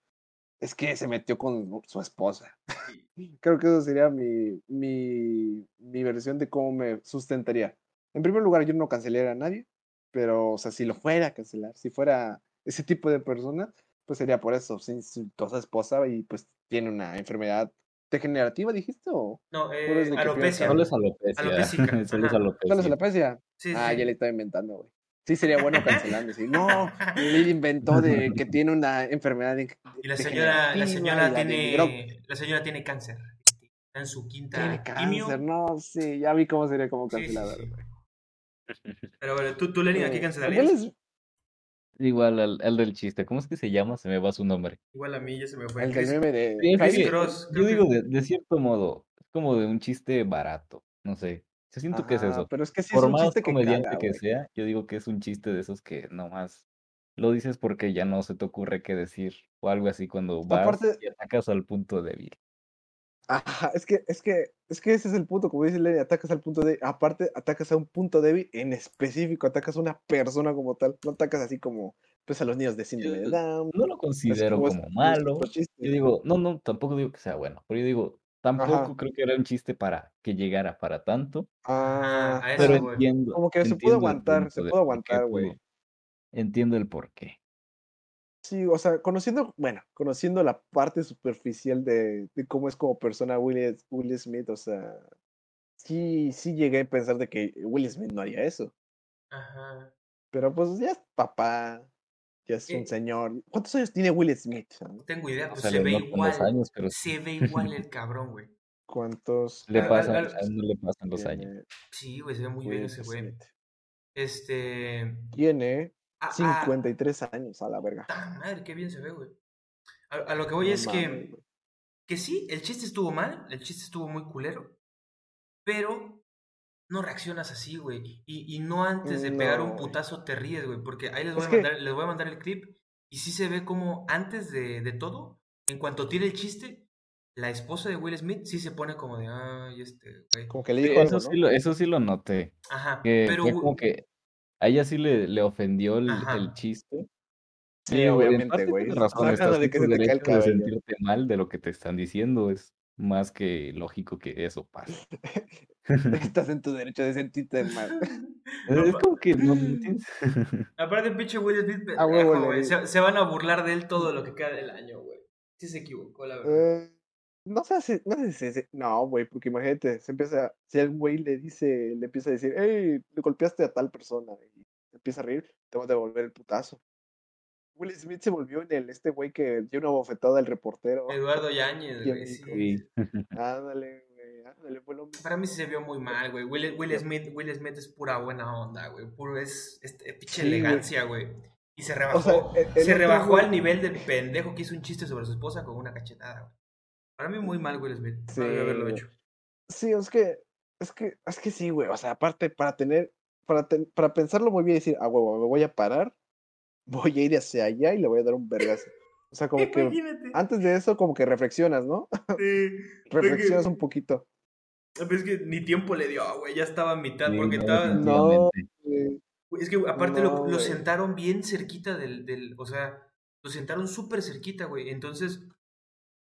Es que se metió con su esposa. Creo que eso sería mi, mi, mi versión de cómo me sustentaría. En primer lugar, yo no cancelaría a nadie, pero, o sea, si lo fuera a cancelar, si fuera ese tipo de persona, pues sería por eso. Si insultó a su esposa y pues tiene una enfermedad ¿Degenerativa dijiste o? No, eh, alopecia. Solo es alopecia. Solo es alopecia. Solo es alopecia. Sí, ah, ya le estaba inventando, güey. Sí, sería bueno cancelando. Sí. No, él inventó de que tiene una enfermedad. De, y la señora, la señora tiene, la señora tiene cáncer. Está en su quinta tiene cáncer, no, sí, ya vi cómo sería como cancelador, güey. Pero bueno, tú, tú Lenin, ¿a qué cancelarías? Igual al, del chiste, ¿cómo es que se llama? Se me va su nombre. Igual a mí ya se me fue. El del meme de Cross. Yo digo, de, cierto modo, es como de un chiste barato, no sé. Yo siento que es eso. pero es que sí es Por un más chiste que comediante que sea, yo digo que es un chiste de esos que nomás lo dices porque ya no se te ocurre qué decir o algo así cuando vas Aparte, y atacas al punto débil. Ajá, es que, es que, es que ese es el punto, como dice Lenny, atacas al punto débil, aparte atacas a un punto débil en específico, atacas a una persona como tal, no atacas así como, pues a los niños de síndrome de Yo Down, no lo considero como es- como como es malo. otro Yo digo, no, no, tampoco digo que sea bueno, pero yo digo, tampoco Ajá, creo que era un chiste para que llegara para tanto, ah, pero eso entiendo, como que se pudo aguantar, se pudo aguantar, güey. entiendo el por qué. Sí, o sea, conociendo, bueno, conociendo la parte superficial de, de cómo es como persona Will, Will Smith, o sea, sí, sí llegué a pensar de que Will Smith no haría eso. Ajá. Pero pues ya es papá, ya es un Eh, señor. ¿Cuántos años tiene Will Smith? no tengo idea, O pero sea, se ve igual. años, pero sí. Se ve igual el cabrón, güey. ¿Cuántos Le Al- al- pasan, al- él no le pasan los años. sí, güey, se ve muy bien ese güey. Este. Tiene Ah, 53 años a la verga. ¡ta madre, qué bien se ve, güey. A, a lo que voy No es que, que sí, el chiste estuvo mal, el chiste estuvo muy culero, pero no reaccionas así, güey. Y, y no antes de pegar un putazo te ríes, güey, porque ahí les voy, a que, mandar, les voy a mandar el clip y sí se ve como antes de, de todo, en cuanto tira el chiste, la esposa de Will Smith sí se pone como de, ay, este, güey. como que le dijo eso sí lo, eso sí lo noté. Ajá, Que pero, como que a ella sí le, le ofendió el, chiste. Sí, obviamente, güey. razón, estás de que se te cae el de sentirte mal de lo que te están diciendo. Es más que lógico que eso pase. Estás en tu derecho de sentirte mal. Es como que no me entiendes. Aparte, pinche Will Smith, se van a burlar de él todo lo que queda del año, güey. Sí se equivocó, la verdad. Eh, no sé si, no sé si, si- no, güey, porque imagínate, se empieza, si el güey le dice, le empieza a decir, hey, le golpeaste a tal persona, y empieza a reír, te va a devolver el putazo. Will Smith se volvió en el, este güey que dio una bofetada al reportero. Eduardo Yáñez, güey, sí. Ándale, güey, ándale, fue lo mismo. Para mí sí se vio muy mal, güey. Will, Will Smith, Will Smith es pura buena onda, güey. Puro es este, pinche Sí, elegancia, güey. Y se O rebajó. sea, el, el se rebajó güey- al nivel del pendejo que hizo un chiste sobre su esposa con una cachetada, güey. Para mí muy mal Will Smith. Sí, haberlo güey. hecho. Sí, es que, es que, es que sí, güey. O sea, aparte, para tener, para, ten- para pensarlo muy bien y decir, ah, huevo, me voy a parar, voy a ir hacia allá y le voy a dar un vergazo. O sea, como que Imagínate. antes de eso, como que reflexionas, ¿no? Sí, reflexionas porque- un poquito. Pero es que ni tiempo le dio, güey. Ya estaba a mitad. Sí, porque no, estaba. No, güey. Es que aparte No, lo, lo sentaron bien cerquita del, del, o sea, lo sentaron súper cerquita, güey. Entonces,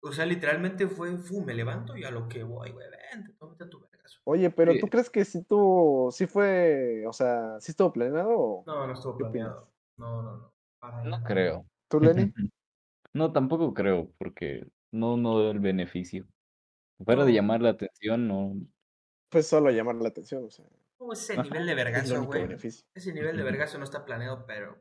o sea, literalmente fue, fu, me levanto y a lo que voy, güey, vente, tómate tu vergazo. Oye, pero Sí. ¿tú crees que si tú, sí fue, o sea, sí estuvo planeado? o No, no estuvo ¿Qué planeado. No, no, no. para No nada. creo. ¿Tú, Lenny? No, tampoco creo, porque no, no veo el beneficio. Fuera de llamar la atención, no. Pues solo llamar la atención, o sea, No, ese Ajá, nivel de vergazo, güey. beneficio. Ese nivel de vergazo no está planeado, pero.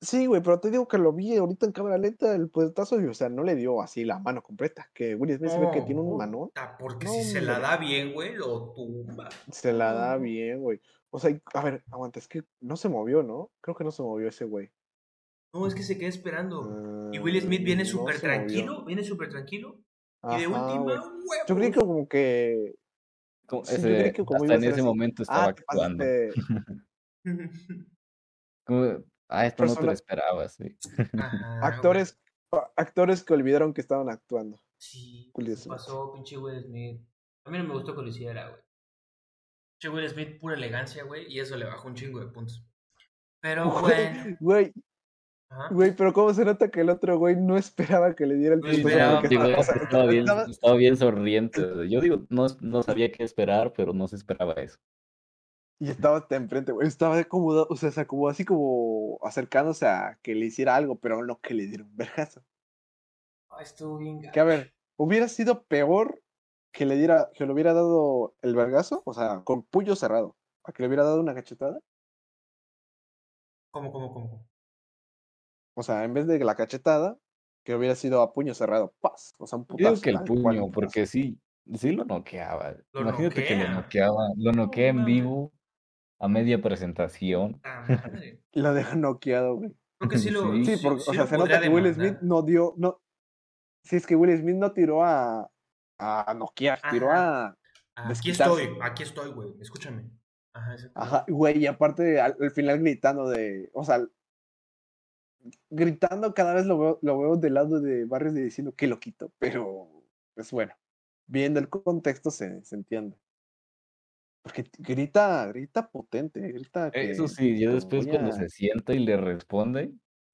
Sí, güey, pero te digo que lo vi ahorita en cámara lenta, el puestazo, y, o sea, no le dio así la mano completa, que Will Smith se ve que tiene un manón, puta, Porque No, si se la da bien, güey, lo tumba. se la da bien, güey. O sea, a ver, aguanta, es que no se movió, ¿no? Creo que no se movió ese güey. No, es que se queda esperando. Y Will Ah, Smith viene no súper movió. tranquilo, viene súper tranquilo. Y de última, güey. huevos. Yo creí que como que... Como Sí, yo creí que como hasta en ese así. momento estaba Ah, actuando. Como, ah, esto no te lo Persona- esperabas, sí. Ajá, güey. Actores, actores que olvidaron que estaban actuando. Sí, Smith. pasó, pinche Will Smith. A mí no me gustó que lo hiciera, güey. Pinche Will Smith, pura elegancia, güey, y eso le bajó un chingo de puntos. Pero. Güey, Ajá. güey, pero cómo se nota que el otro güey no esperaba que le diera el No Digo, estaba- estaba, bien, estaba bien sonriente. Yo digo, no, no sabía qué esperar, pero no se esperaba eso. Y estaba hasta enfrente, güey. Estaba acomodado, o sea, se acomodó así como acercándose a que le hiciera algo, pero no que le diera un vergazo. Ah, estuvo bien Que a ver, hubiera sido peor que le diera, que le hubiera dado el vergazo, o sea, con puño cerrado, a que le hubiera dado una cachetada. ¿Cómo, cómo, cómo? O sea, en vez de la cachetada, que hubiera sido a puño cerrado, paz. O sea, un Yo putazo. digo que el puño, porque sí, sí lo noqueaba. Lo Imagínate que lo noquea. noqueaba, lo noquea en vivo a media presentación. Ah, madre. Lo deja noqueado, güey. Creo que sí lo. Sí, Sí, sí- porque, sí o sea, se nota que Will demandar. Smith no dio, no. Sí, es que Will Smith no tiró a, a noquear, tiró a, Aquí estoy, aquí estoy, güey. Escúchame. Ajá. Ajá, güey, y aparte al, al final gritando de, o sea, gritando cada vez lo veo, lo veo del lado de Barrios de diciendo que lo quito, pero pues bueno, viendo el contexto se, se entiende. Porque grita, grita potente, grita que Eso sí, te después voy cuando a- se sienta y le responde,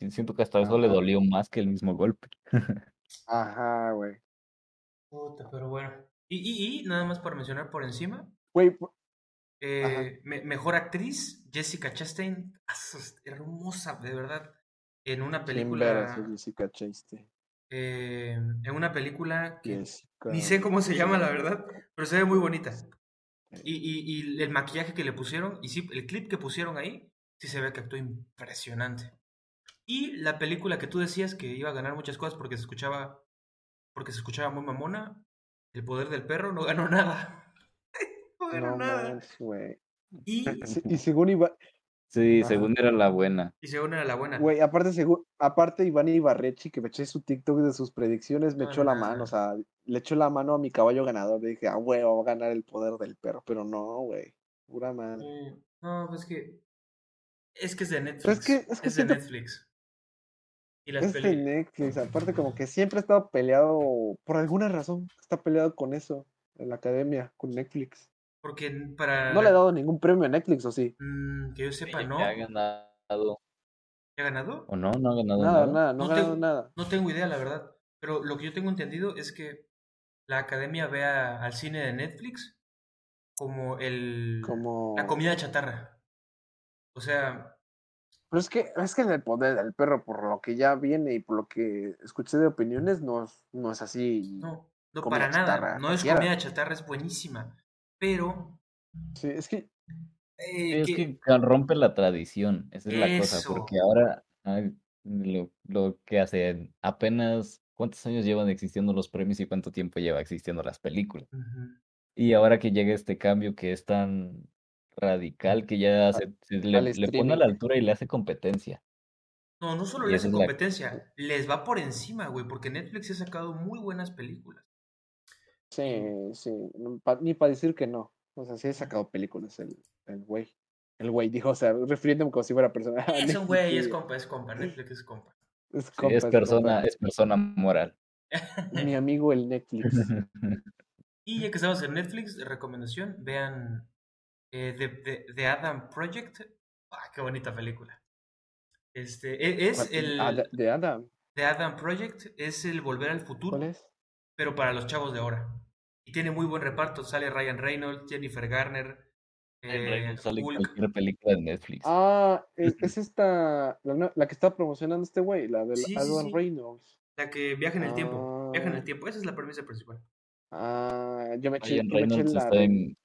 siento que hasta eso le dolió más que el mismo golpe. Ajá, güey. Puta, pero bueno. Y, y, y nada más para mencionar por encima, Güey, por- eh, me- mejor actriz, Jessica Chastain, ah, hermosa, de verdad. En una ¿quién verá película, esa Jessica Chastain? eh, en una película que Jessica. ni sé cómo se llama, la verdad, pero se ve muy bonita. Y, y, y el maquillaje que le pusieron, y sí, el clip que pusieron ahí, sí se ve que actuó impresionante. Y la película que tú decías que iba a ganar muchas cosas porque se escuchaba, porque se escuchaba muy mamona, El poder del perro, no ganó nada. no ganó No nada. Y, Y según iba, Sí, Ajá. según era la buena. y según era la buena. Güey, aparte, según, aparte Iván Ibarrechi, que me eché su TikTok de sus predicciones, me echó la no, mano, no. o sea, le echó la mano a mi caballo ganador. Le dije, ah, güey, va a ganar el poder del perro, pero no, güey, pura madre. Mm, No, pues que. Es que es de Netflix. Pero es que- es que de siento- Netflix. Y las Es de Netflix, aparte como que siempre ha estado peleado, por alguna razón, está peleado con eso, en la academia, con Netflix. Porque para. No le he dado ningún premio a Netflix, ¿o sí? Mm, que yo sepa, no. que ha ganado. ¿Ya ha ganado? ¿O no? ¿No ha ganado Nada, nada? nada, no No ha ganado tengo- nada. No tengo idea, la verdad. Pero lo que yo tengo entendido es que la academia vea al cine de Netflix como el Como... la comida chatarra. O sea, Pero es que, es que en el poder del perro, por lo que ya viene y por lo que escuché de opiniones, no es, no es así. no, no para nada. chatarra No es comida chatarra, es buenísima. Pero Sí, es que eh, Es que- rompe la tradición, esa es la cosa, porque ahora ay, lo, lo que hacen, apenas cuántos años llevan existiendo los premios y cuánto tiempo lleva existiendo las películas. Y ahora que llega este cambio que es tan radical que ya se, se le, pone a la altura y le hace competencia. No, no solo Y le hace la- competencia, les va por encima, güey, porque Netflix ha sacado muy buenas películas. Sí, sí, ni para decir que no. O sea, sí he sacado películas el, el güey. El güey dijo, o sea, refiriéndome como si fuera persona. Es un güey, es compa, es compa, Netflix es compa. es Sí, compa, es compa. persona, es persona moral. Mi amigo el Netflix. Y ya que estamos en Netflix, recomendación, vean eh, The, The- The Adam Project. Ah, qué bonita película. Este, e- es el Ah, Adam. The Adam Project, es el Volver al Futuro, ¿Cuál es? Pero para los chavos de ahora. Y tiene muy buen reparto, sale Ryan Reynolds, Jennifer Garner, Ryan eh, Reynolds sale en Hulk. cualquier película de Netflix. Ah, es, es esta, la, que está promocionando este güey, la del Sí. Reynolds. La que viaja en el tiempo. Viaja en el Ah. tiempo. Esa es la premisa principal. Ah, yo me eché, Ryan yo me eché Reynolds la está de- en,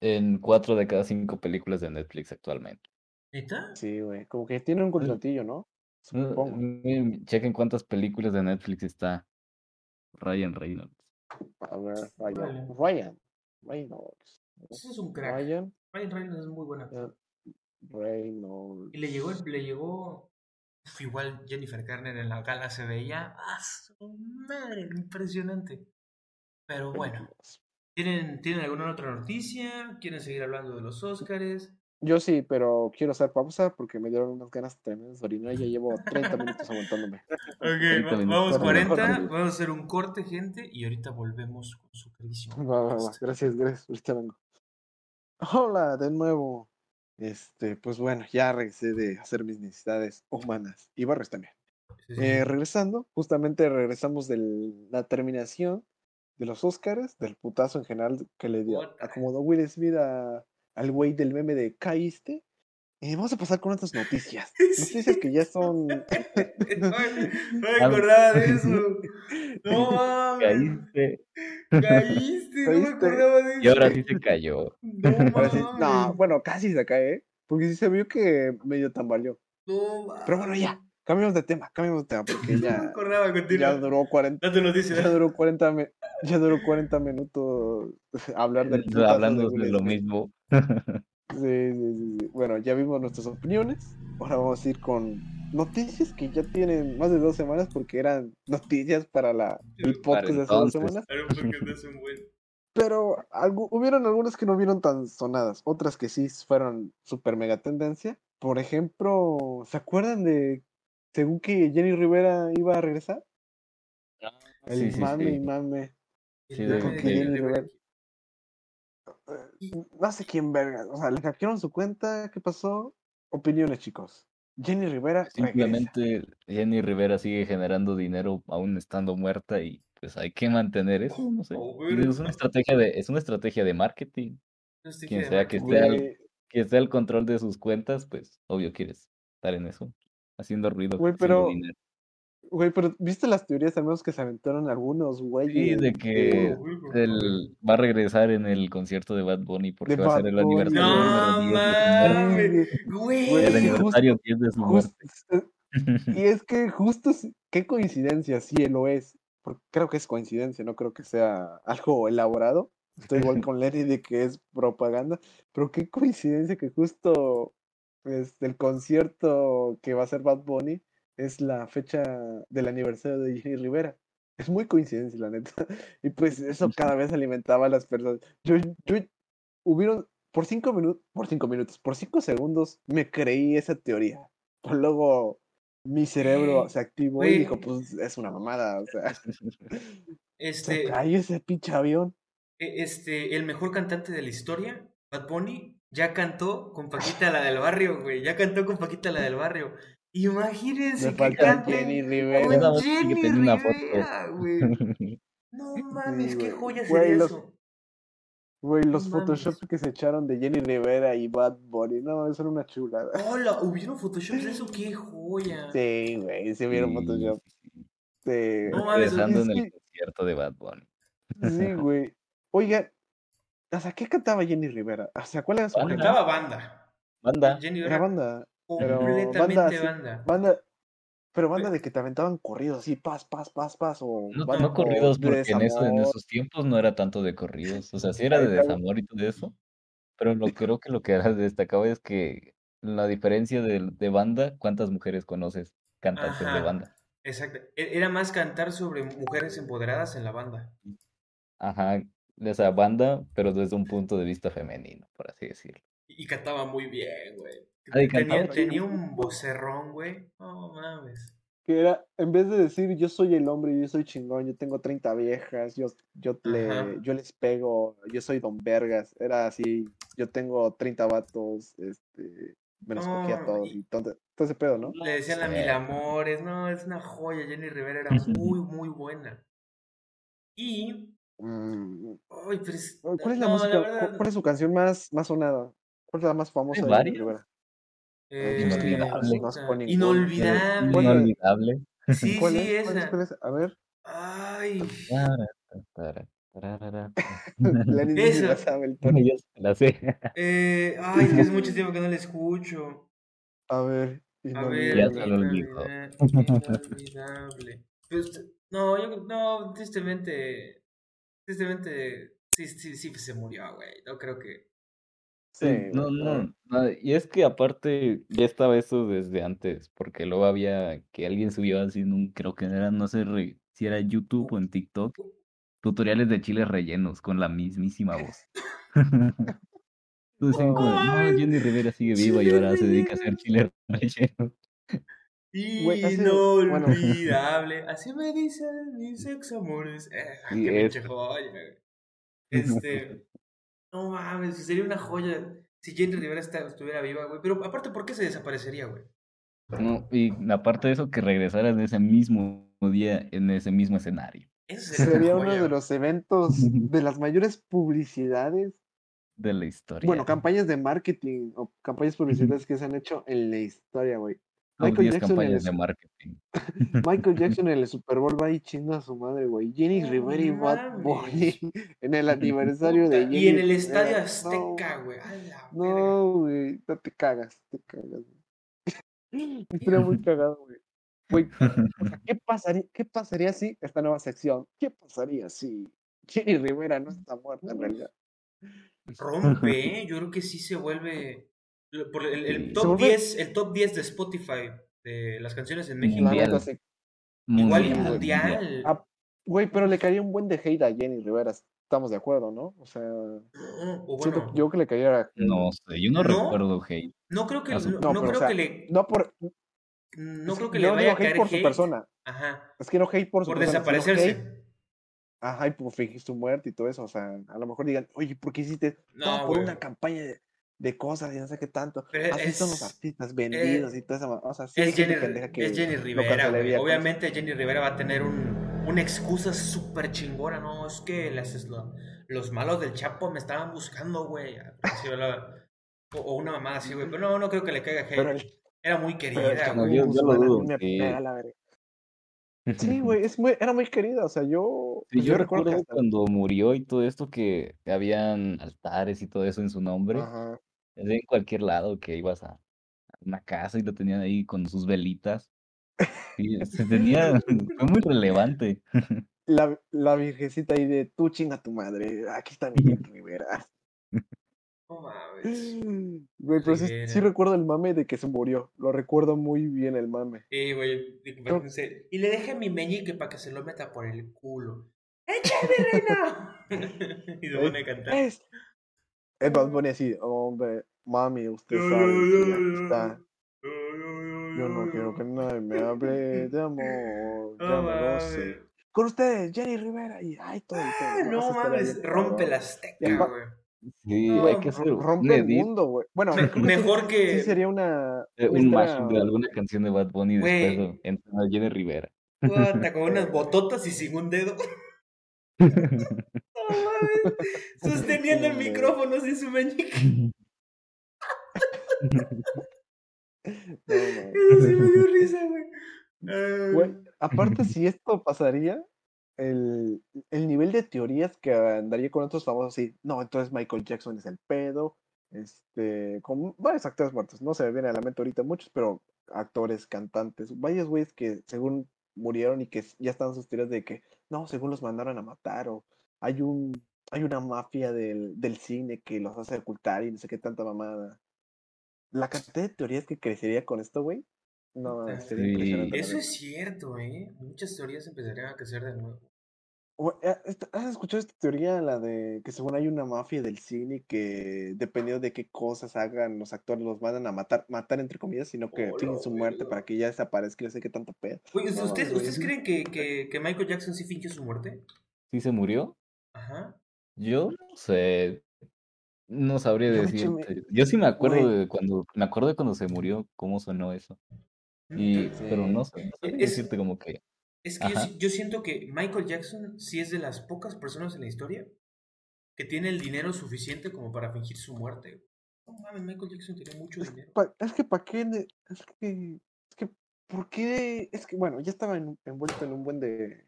en cuatro de cada cinco películas de Netflix actualmente. ¿Neta? Sí, güey, como que tiene un contratillo, ¿no? No, Supongo. miren, Chequen cuántas películas de Netflix está Ryan Reynolds. A ver, Ryan. Ryan. Reynolds. Ese es un crack. Ryan Ryan Reynolds es muy buena. eh, Reynolds. Y le llegó, le llegó igual Jennifer Garner en la gala se veía. ¡Ah, su madre! Impresionante. Pero bueno, ¿tienen, ¿tienen alguna otra noticia? ¿Quieren seguir hablando de los Óscares? Yo sí, pero quiero hacer pausa porque me dieron unas ganas tremendas de orinar y ya llevo 30 minutos aguantándome. Ok, va- vamos con 40, nosotros. vamos a hacer un corte, gente, y ahorita volvemos con su queridísimo. Va, va. Gracias, gracias. Ahorita vengo. Hola, de nuevo. Este, pues bueno, ya regresé de hacer mis necesidades humanas y barrios también. Sí, sí, Eh, regresando, justamente regresamos de la terminación de los Oscars, del putazo en general que le dio, acomodó Will Smith a- al güey del meme de caíste. Eh, vamos a pasar con otras noticias. Noticias que ya son. no, no me acordaba de eso. No mames. Caíste. Caíste, no me acordaba de eso. Y ahora sí se cayó. No sí- bueno, casi se cae, ¿eh? Porque sí se vio que medio tambaleó. No mames. Pero bueno, ya, cambiamos de tema, cambiamos de tema, porque No me ya, acordaba, ya continúa. duró 40, Date noticia. ya duró 40, mi- ya duró 40 minutos hablar del putazo Hablando de lo mismo. Sí, sí, sí, sí. Bueno, ya vimos nuestras opiniones. Ahora vamos a ir con noticias que ya tienen más de dos semanas porque eran noticias para la, el podcast de hace dos semanas. Pero algu- hubieron algunas que no vieron tan sonadas, otras que sí fueron super mega tendencia. Por ejemplo, ¿se acuerdan de según que Jenny Rivera iba a regresar? El Sí, sí, mame y sí. mame. Sí, El de- mame de- Jenny de- Rivera. No sé quién verga. O sea, le hackearon su cuenta. ¿Qué pasó? Opiniones, chicos. Jenny Rivera regresa. Simplemente Jenny Rivera sigue generando dinero aún estando muerta y pues hay que mantener eso, no sé. Oh, es una estrategia de, es una estrategia de marketing. Quien sea que esté al, que esté al control de sus cuentas, pues obvio quieres estar en eso, haciendo ruido, Güey, pero- dinero. Güey, pero ¿viste las teorías al menos que se aventaron algunos Sí, güeyes? de que va a regresar en el concierto de Bad Bunny porque De va a ser Bad el Bunny. aniversario No número 10 de su muerte. mames, güey. Güey, El sí, aniversario 10 de su Justo- muerte. y es que justo, es- qué coincidencia, sí lo es. Porque creo que es coincidencia, no creo que sea algo elaborado. Estoy igual con Lenny de que es propaganda, pero qué coincidencia que justo este, el concierto que va a ser Bad Bunny es la fecha del aniversario de Jenny Rivera. Es muy coincidencia, la neta. Y pues eso cada vez alimentaba a las personas. Yo, yo hubieron, por cinco minutos, por cinco minutos, por cinco segundos me creí esa teoría. Pero luego mi cerebro se activó y dijo, pues es una mamada, o sea, se Este, cayó ese pinche avión. e- este, el mejor cantante de la historia, Bad Bunny, ya cantó con Paquita la del barrio, güey. Ya cantó con Paquita la del barrio. Imagínense Me que cante Jenny con Rivera. Que una. Rivera, güey. No mames, qué güey. joya sería los- eso. Güey, los No Photoshop mames. que se echaron de Jenny Rivera y Bad Bunny, no, eso era una chulada. Hola, ¿hubieron Photoshops de eso? ¡Qué joya! Sí, güey, se vieron Sí, Photoshop. sí, sí. Sí, No mames, Regresando es en el que- concierto de Bad Bunny. sí, güey. Oiga, o sea, ¿qué cantaba Jenny Rivera? O sea, ¿cuál era su? Cantaba banda. Banda. Jenny Era era banda, pero completamente banda, pero banda de que te aventaban corridos así, paz, paz, paz, paz, o No, banda no corridos, porque en, eso, en esos tiempos no era tanto de corridos. O sea, sí era de desamor y todo eso. Pero lo creo que lo que era destacado es que la diferencia de, de banda, ¿cuántas mujeres conoces cantantes de banda? Exacto. E- Era más cantar sobre mujeres empoderadas en la banda. Ajá, o sea, banda, pero desde un punto de vista femenino, por así decirlo. Y y cantaba muy bien, güey. Tenía, tenía un vocerrón, güey. No mames. Que era, en vez de decir yo soy el hombre, yo soy chingón, yo tengo 30 viejas, yo, yo, le, yo les pego, yo soy don Vergas, era así, yo tengo 30 vatos, este, me los cogía a No, todos y- y todo, todo ese pedo, ¿no? Le decían a Sí. Mil Amores. No, es una joya. Jenny Rivera era muy, muy buena. Y. Mm, Ay, pero es- ¿Cuál es la no, música, verdad, cuál es su canción más, más sonada? ¿Cuál es la más famosa de. Jenny Rivera? Eh, Inolvidable. Pone Inolvidable. ¿Cuál es? Inolvidable. Sí, ¿Cuál sí, es? Esa. ¿Cuál es? A ver, Ay. Tara, tara, tarara. Lenny ni Esa. la sabe el tono. Yo se la sé. Eh, ay, es que hace mucho tiempo que no la escucho. A ver, A ver, Ya inolvidable. se lo olvidó. inolvidable, inolvidable. Pues, no, yo no, tristemente, tristemente, sí, sí, sí se murió, güey. No creo que. Sí, No, no, no, y es que aparte ya estaba eso desde antes, porque luego había que alguien subió así en un, creo que era, no sé re- si era YouTube o en TikTok, tutoriales de chiles rellenos con la mismísima voz. Entonces decían como, no, Jenny Rivera sigue viva y ahora se dedica a hacer chiles rellenos. Hace- bueno. Inolvidable. Así me dicen mis ex amores. Eh, Sí, qué pinche joya. Este. No mames, sería una joya si Jenny Rivera está- estuviera viva, güey. Pero aparte, ¿por qué se desaparecería, güey? No, y aparte de eso, que regresara en ese mismo día, en ese mismo escenario Eso sería, Sería uno de los eventos de las mayores publicidades, de la historia. bueno, campañas de marketing o campañas publicitarias que se han hecho en la historia, güey. Michael 10 Jackson, en el, campañas de marketing. Michael Jackson en el Super Bowl va y chinga a su madre, güey. Jenny No Rivera y Bad. Bunny en el aniversario de Jenny Y en el. Estadio Azteca, güey. No, güey, no te cagas, te cagas. güey. Estaría muy cagado, güey. Güey, o sea, ¿qué pasaría, ¿qué pasaría si, esta nueva sección, qué pasaría si Jenny Rivera no está muerta en realidad? Rompe, ¿eh? Yo creo que sí se vuelve. Por el, top Se vuelve- 10, el top 10 de Spotify de las canciones en México. Neta, sí. Igual y Mundial. Ah, güey, pero le caería un buen de hate a Jenny Rivera estamos de acuerdo, ¿no? O sea, No, o siento bueno, yo que le cayera. No sé, yo no, ¿No? recuerdo hate. no creo que, no, No, pero, creo o sea, que le, no por. no es creo que que le no vaya a caer hate por su persona. Ajá, Es que no hate por su por persona, sino desaparecerse. Ajá, y por fingir su muerte y todo eso. O sea, a lo mejor digan, oye, ¿por qué hiciste No, por una campaña de, de cosas y no sé qué tanto? Pero Así son los es- artistas vendidos eh, y toda esa. O sea, sí, Es Jenny, pendeja que es Jenny Rivera, güey. Obviamente Jenny Rivera va a tener un, una excusa súper chingona, ¿no? Es que las, lo- los malos del Chapo me estaban buscando, güey. O, o una mamá así, güey. Pero no, no creo que le caiga hate. Era muy querida, güey. yo- yo lo Guzmán a mí dudo, me sí. pega la verga. Sí, güey, es muy, era muy querida. O sea, yo, Sí, pues, yo yo recuerdo que recuerdo hasta. cuando murió y todo esto que habían altares y todo eso en su nombre. Ajá. En cualquier lado que ibas a una casa y lo tenían ahí con sus velitas. Sí, se tenía, fue muy relevante. La, la virgencita ahí de tú chinga tu madre. Aquí está mi Jenny Rivera. No mames. Güey, pero sí, recuerdo el mame de que se murió. Lo recuerdo muy bien el mame. Sí, güey. y- Y le dejé mi meñique para que se lo meta por el culo. ¡Echa mi reina! y se pone a cantar. Es. El Bad Bunny así, hombre, mami, usted Yo, sabe yo, que yo, aquí yo, está. yo, yo, Yo no yo, quiero que nadie me hable de amor. No Ya me lo sé. Con ustedes, Jenny Rivera. Y ay, todo el Ah, tema. no mames, rompe la azteca, güey. Sí, No, hay que hacer Rompe el edit, mundo, güey. Bueno, Me- creo que sí- mejor sería una, eh, un historia. mashup de alguna canción de Bad Bunny y después entra Jenny Rivera. Puta, con unas bototas y sin un dedo. Sosteniendo el micrófono sin su meñique. Eso sí me dio risa, güey. Ay. Güey, aparte, si esto pasaría, el, el nivel de teorías que andaría con otros famosos, sí, no, entonces Michael Jackson es el pedo, este, con varios actores muertos, no se me viene a la mente ahorita muchos, pero actores, cantantes, varios güeyes que según murieron y que ya están sus teorías de que, no, según los mandaron a matar, o hay un, hay una mafia del, del cine que los hace ocultar y no sé qué tanta mamada. La cantidad de teorías que crecería con esto, güey, no, sería Sí. impresionante. Eso es cierto, ¿eh? Muchas teorías empezarían a crecer de nuevo. Güey, ¿ha- esta- ¿Has escuchado esta teoría, la de que según hay una mafia del cine que dependiendo de qué cosas hagan los actores los mandan a matar, matar entre comillas, sino que Hola, fingen su muerte para que ya desaparezca y no sé qué tanto pedo. Oye, ¿ustedes, ¿ustedes creen que, que, que Michael Jackson sí fingió su muerte? ¿Sí se murió? Ajá. Yo no sé, no sabría Yo, bicho, me- decirte. Yo sí me acuerdo de cuando, me acuerdo de cuando se murió, cómo sonó eso. Y, pero no sé, no sabría Es- decirte como que, Es que yo, yo siento que Michael Jackson sí es de las pocas personas en la historia que tiene el dinero suficiente como para fingir su muerte. No mames, Michael Jackson tiene mucho dinero. Pa- es que para qué, ne- es que, es que, ¿por qué? Es que, bueno, ya estaba en- envuelto en un buen de,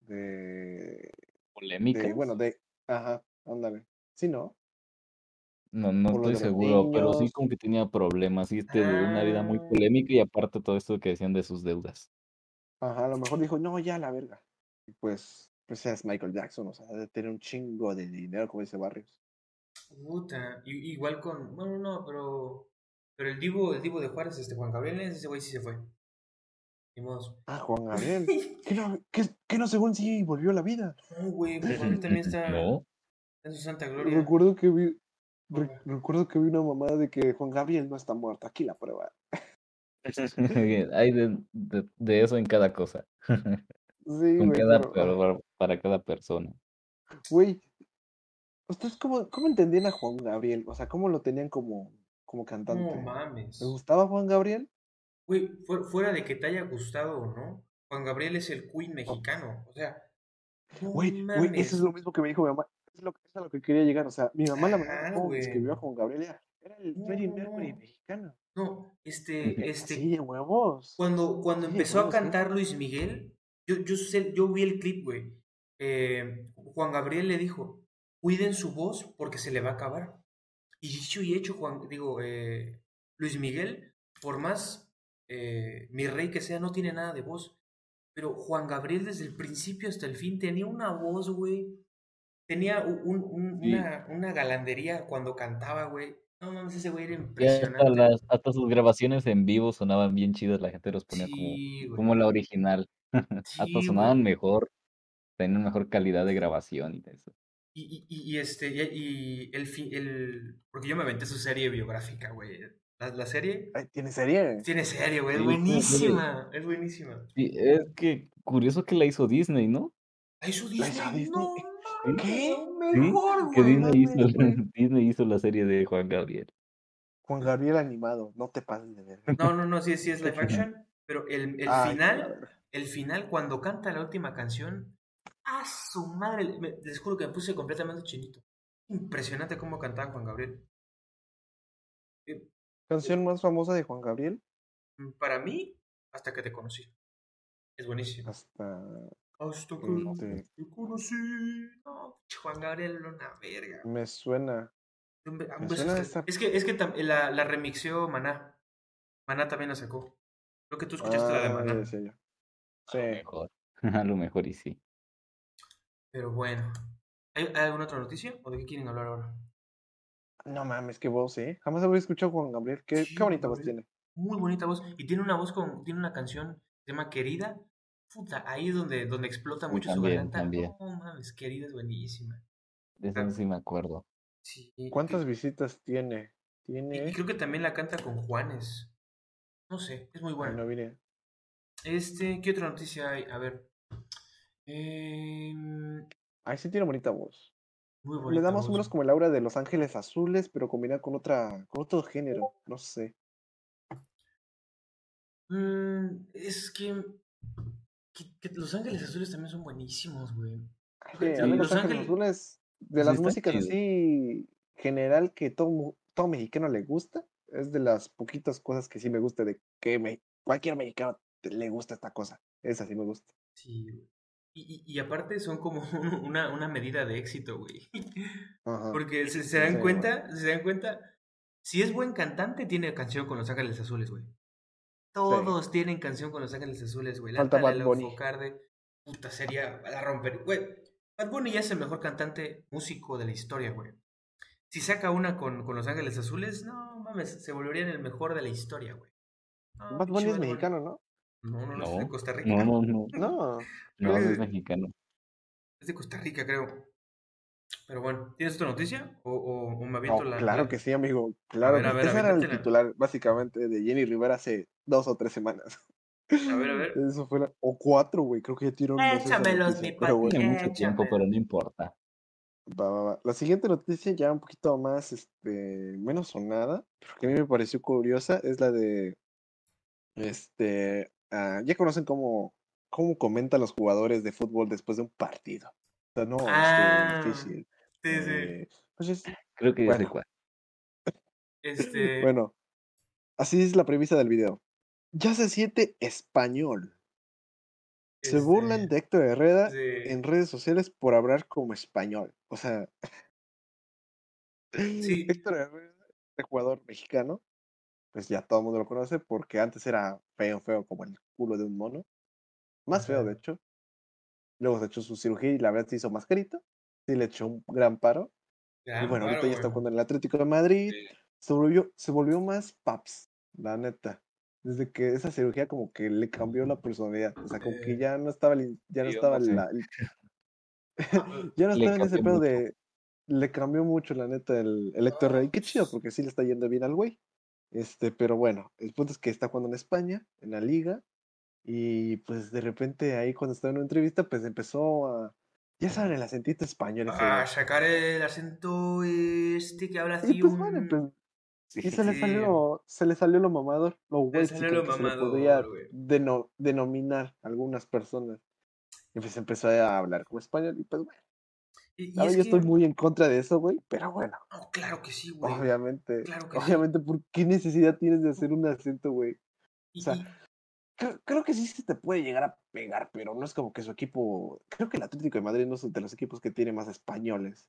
de, de, polémica. bueno, de, ajá, ándale, sí, ¿no? No, no por estoy de seguro, pero sí como que tenía problemas, sí, este, de una vida muy Ah. polémica y aparte todo esto que decían de sus deudas. Ajá, a lo mejor dijo, no, ya la verga. Y pues, pues es Michael Jackson, o sea, debe tener un chingo de dinero, como dice Barrios. Puta. igual con. Bueno, no, pero. Pero el Divo, el Divo de Juárez, este Juan Gabriel, ese güey sí se fue. Ah, Juan Gabriel. ¿Qué no, qué, qué no según sí volvió a la vida? No, güey, Juan Gabriel también está No, en su santa gloria. Recuerdo que vi, re- recuerdo que vi una mamada de que Juan Gabriel no está muerto. Aquí la prueba. hay de, de, de eso en cada cosa, Sí, con güey, cada, pero, para, para cada persona. güey, ¿ustedes cómo, cómo entendían a Juan Gabriel? O sea, ¿cómo lo tenían como, como No cantante? mames. ¿Les gustaba Juan Gabriel? Güey, fu- fuera de que te haya gustado o no, Juan Gabriel es el Queen mexicano. O sea, Güey, güey, eso es lo mismo que me dijo mi mamá. Es, lo, es a lo que quería llegar. O sea, mi mamá la como güey. describió a Juan Gabriel era, era el Freddie no, Mercury mexicano. No, este, este, Así de huevos. cuando, cuando Sí, empezó a huevos, sí. cantar Luis Miguel, yo, yo, sé, yo vi el clip, güey. Eh, Juan Gabriel le dijo, cuiden su voz porque se le va a acabar. Y dicho y hecho, Juan, digo, eh, Luis Miguel, por más eh, mi rey que sea, no tiene nada de voz. Pero Juan Gabriel desde el principio hasta el fin tenía una voz, güey. Tenía un- un- un- Sí. una, una galandería cuando cantaba, güey. No mames, ese güey era hasta, impresionante. las, hasta sus grabaciones en vivo sonaban bien chidas, la gente los ponía como, Sí, como la original. Hasta sonaban güey. mejor, tenían mejor calidad de grabación y eso. Y, y, y este, y, el, el. Porque yo me aventé su serie biográfica, güey. La, la serie. Ay, ¿Tiene serie? Tiene serie, güey. Es Sí, buenísima. Es buenísima. Sí, es que curioso que la hizo Disney, ¿no? ¿La hizo ¿La hizo Disney? No, ¿Qué? mejor, Que güey. Disney hizo. Disney hizo la serie de Juan Gabriel. Juan Gabriel animado, no te pases de ver. No, no, no, sí, sí es live action. Pero el, el Ay, final, el final, cuando canta la última canción, ¡a su madre! Me, les juro que me puse completamente chinito. Impresionante cómo cantaba Juan Gabriel. Canción más famosa de Juan Gabriel. Para mí, hasta que te conocí. Es buenísimo. Hasta. Hasta que te conocí. No, Juan Gabriel era una verga. Me suena. Un Me suena hasta- esa- Es que, es que tam- la, la remixió Maná. Maná también la sacó. Creo que tú escuchaste la de Ah, Maná. Sí. A lo mejor. A lo mejor y sí. Pero bueno. ¿Hay, hay alguna otra noticia? ¿O de qué quieren hablar ahora? No mames, qué voz, ¿eh? Jamás había escuchado a Juan Gabriel. Qué, Sí, qué bonita voz tiene. Muy bonita voz. Y tiene una voz con. Tiene una canción que se llama Querida. Puta, ahí es donde, donde explota mucho su también, garganta. también. No mames, Querida es buenísima. De eso sí me acuerdo. Sí. ¿Cuántas visitas tiene? Tiene. y creo que también la canta con Juanes. No sé, es muy buena. no vine. Este, ¿qué otra noticia hay? A ver. Em, Ay, sí tiene bonita voz. Muy Le da más o menos como el aura de Los Ángeles Azules, pero combinada con otra, con otro género. No sé. Mm, es que, que- que Los Ángeles Azules también son buenísimos, güey. Sí, Los Los Ángeles Azules, de Sí, las músicas chido. así general que todo, todo mexicano le gusta, es de las poquitas cosas que sí me gusta, de que me, cualquier mexicano le gusta esta cosa. Esa sí me gusta. Sí, güey. Y, y, aparte son como una, una medida de éxito, güey. Ajá. Porque se, se dan Sí, cuenta, se dan cuenta, si es buen cantante, tiene canción con Los Ángeles Azules, güey. Todos tienen canción con Los Ángeles Azules, güey. La Falta Bad Bunny. Puta, sería la romper. Güey, Bad Bunny ya es el mejor cantante músico de la historia, güey. Si saca una con, con Los Ángeles Azules, no mames, se volvería el mejor de la historia, güey. No, Bad Bunny es mexicano, ¿no? No, no, no, es de Costa Rica. No, no, no. No. Es Eh, mexicano. Es de Costa Rica, creo. Pero bueno, ¿tienes otra noticia? ¿O, o, o me aviento No, la.? claro la- que sí, amigo. Claro. ver, que- ver, Ese era el titular, básicamente, de Jenny Rivera hace dos o tres semanas. A ver, a ver. Eso fue la- O cuatro, güey. Creo que ya tiraron Échamelos, mi pero bueno. Mucho tiempo, pero no importa. Va, va, va. La siguiente noticia ya un poquito más, este, menos sonada, pero que a mí me pareció curiosa, es la de, este, ah, ya conocen cómo, cómo comentan los jugadores de fútbol después de un partido. O sea, no, este, Ah, difícil. Sí, sí. Eh, pues es- Creo que Bueno. Este. bueno, así es la premisa del video. Ya se siente español. Se burlan este, de Héctor Herrera sí. en redes sociales por hablar como español. O sea, Sí. Héctor Herrera, el jugador mexicano, pues ya todo el mundo lo conoce porque antes era feo, feo como el culo de un mono. Más feo, de hecho. Luego se echó su cirugía y la verdad se hizo más carito. Sí, le echó un gran paro. y Gran bueno, ahorita ya está jugando en el Atlético de Madrid. Sí. Se volvió, se volvió más paps, la neta. Desde que esa cirugía como que le cambió la personalidad. O sea, como que Eh, ya no estaba, el- ya no estaba no sé. la- el- ya no estaba en ese pedo mucho. de. Le cambió mucho, la neta, el, el Héctor Rey. Qué chido, porque sí le está yendo bien al güey. Este, pero bueno, el punto es que está jugando en España, en la liga. Y pues de repente ahí cuando estaba en una entrevista, pues empezó a. Ya saben, el acentito español. A sacar el acento este que habla y así pues un... bueno, pues, y se le Sí. salió, se le salió lo mamador, lo Le güey salió lo que se le podría deno- denominar a algunas personas. Y pues empezó a hablar como español y pues bueno. Y, yo que... estoy muy en contra de eso, güey, pero bueno, No, claro que sí, güey. obviamente, Claro que sí. obviamente, ¿por qué necesidad tienes de hacer un acento, güey? O sea, y- Creo, creo que sí se te puede llegar a pegar, pero no es como que su equipo, creo que el Atlético de Madrid no es de los equipos que tiene más españoles.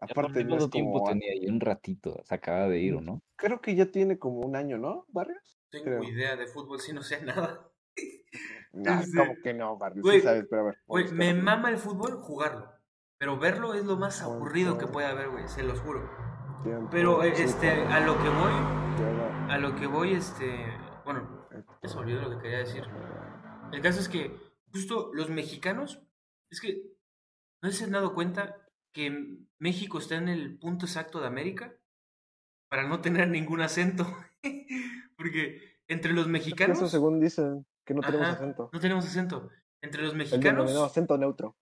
Aparte, no ¿Cuánto es tiempo como, tenía ahí? Un ratito. Se acaba de ir, ¿o no? creo que ya tiene como un año, ¿no, Barrios? tengo creo. idea de fútbol si no sé nada. No, Sí. como que no, Barrios, sí sabes, pero a ver. Güey, me mama el fútbol jugarlo. Pero verlo es lo más aburrido que puede haber, güey, se los juro. Pero eh, este, a lo que voy, a lo que voy, este, bueno, ya se olvidó lo que quería decir. El caso es que justo los mexicanos, es que no se han dado cuenta que México está en el punto exacto de América para no tener ningún acento. Porque entre los mexicanos. Eso según dicen, que no tenemos Ajá, acento. No tenemos acento. Entre los El mexicanos. denominado acento neutro.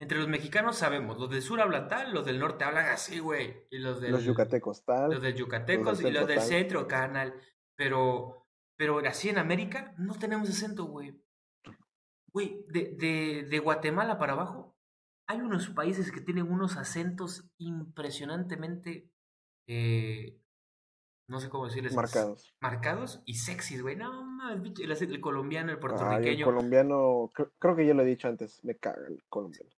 Entre los mexicanos sabemos, los del sur hablan tal, los del norte hablan así, güey. Y los del, Los yucatecos, tal. Los del yucatecos los del y los del centro, carnal. Pero, pero así en América no tenemos acento, güey. Güey, de, de, de Guatemala para abajo, hay unos países que tienen unos acentos impresionantemente, eh, no sé cómo decirles. Marcados. Marcados y sexys, güey. No mames, el, colombiano, el Ay, el puertorriqueño. colombiano, cre- creo que ya lo he dicho antes, me caga el colombiano.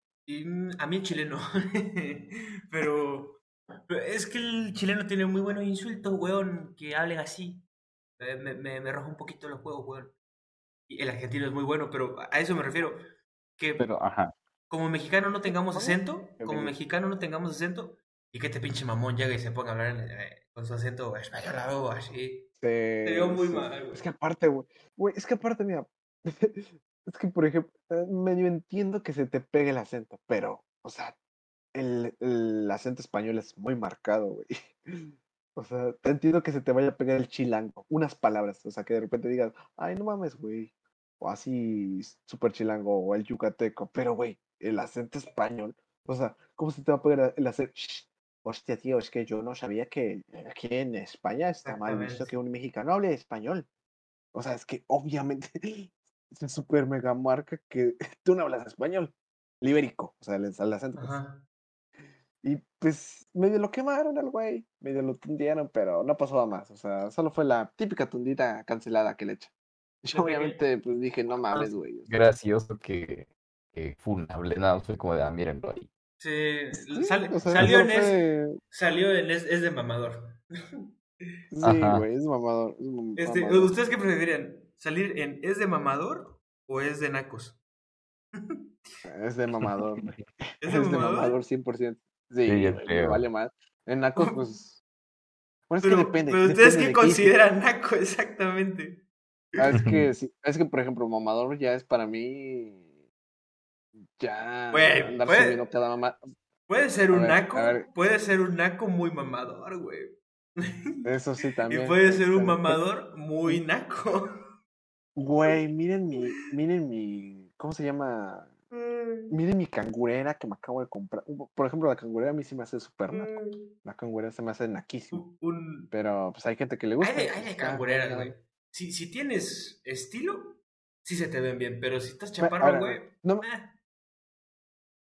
A mí el chileno. pero, pero es que el chileno tiene muy buenos insultos, weón, que hablen así. Eh, me, me, me roja un poquito los juegos, weón. Y el argentino es muy bueno, pero a eso me refiero. Que Pero, ajá. como mexicano no tengamos acento, como mexicano no tengamos acento, y que este pinche mamón llegue y se ponga a hablar en- eh, con su acento español así. Se veo muy mal, güey. Es que aparte, güey. Güey, es que aparte, mira. es que, por ejemplo, eh, medio entiendo que se te pegue el acento, pero, o sea, el, el acento español es muy marcado, güey. O sea, te entiendo que se te vaya a pegar el chilango, unas palabras, o sea, que de repente digas, ay, no mames, güey. O así, súper chilango, o el yucateco, pero, güey, el acento español, o sea, ¿cómo se te va a pegar el acento? Shh, Hostia, tío, es que yo no sabía que aquí en España está mal visto que un mexicano hable español. O sea, es que obviamente es súper mega marca que tú no hablas español. Libérico, o sea, el, el acento. pues. Y pues medio lo quemaron al güey, medio lo tundieron, pero no pasó a más. O sea, solo fue la típica tundita cancelada que le echa. Yo obviamente pues dije, no mames, güey. Gracioso que, que funable. Nada, fue como de, ah, mírenlo ahí. Sí, sí, sale- o sea, salió, en es, fue- salió en es, es de mamador. Sí, güey, es mamador. es Este, mamador. ¿Ustedes qué preferirían? ¿Salir en es de mamador o es de nacos? Es de mamador. ¿Es Es de de mamador? mamador 100%. Sí, me vale más. En Nacos, pues. Bueno, es Pero, que depende. pero ¿ustedes depende qué de consideran naco exactamente? Ah, es que, sí, es que, por ejemplo, mamador ya es para mí. Ya. Andar puede- subiendo cada mamá. Puede ser A un ver, naco, puede ser un naco muy mamador, güey. Eso sí también. Y puede ser un mamador muy naco. Güey, miren mi. Miren mi. ¿Cómo se llama? Miren mi cangurera que me acabo de comprar. Por ejemplo, la cangurera a mí sí me hace súper naco. La cangurera se me hace naquísimo. Un- Pero pues hay gente que le gusta. Hay hay pues, de cangureras, güey. Si, si tienes estilo, sí se te ven bien, pero si estás chaparro, güey. no- eh,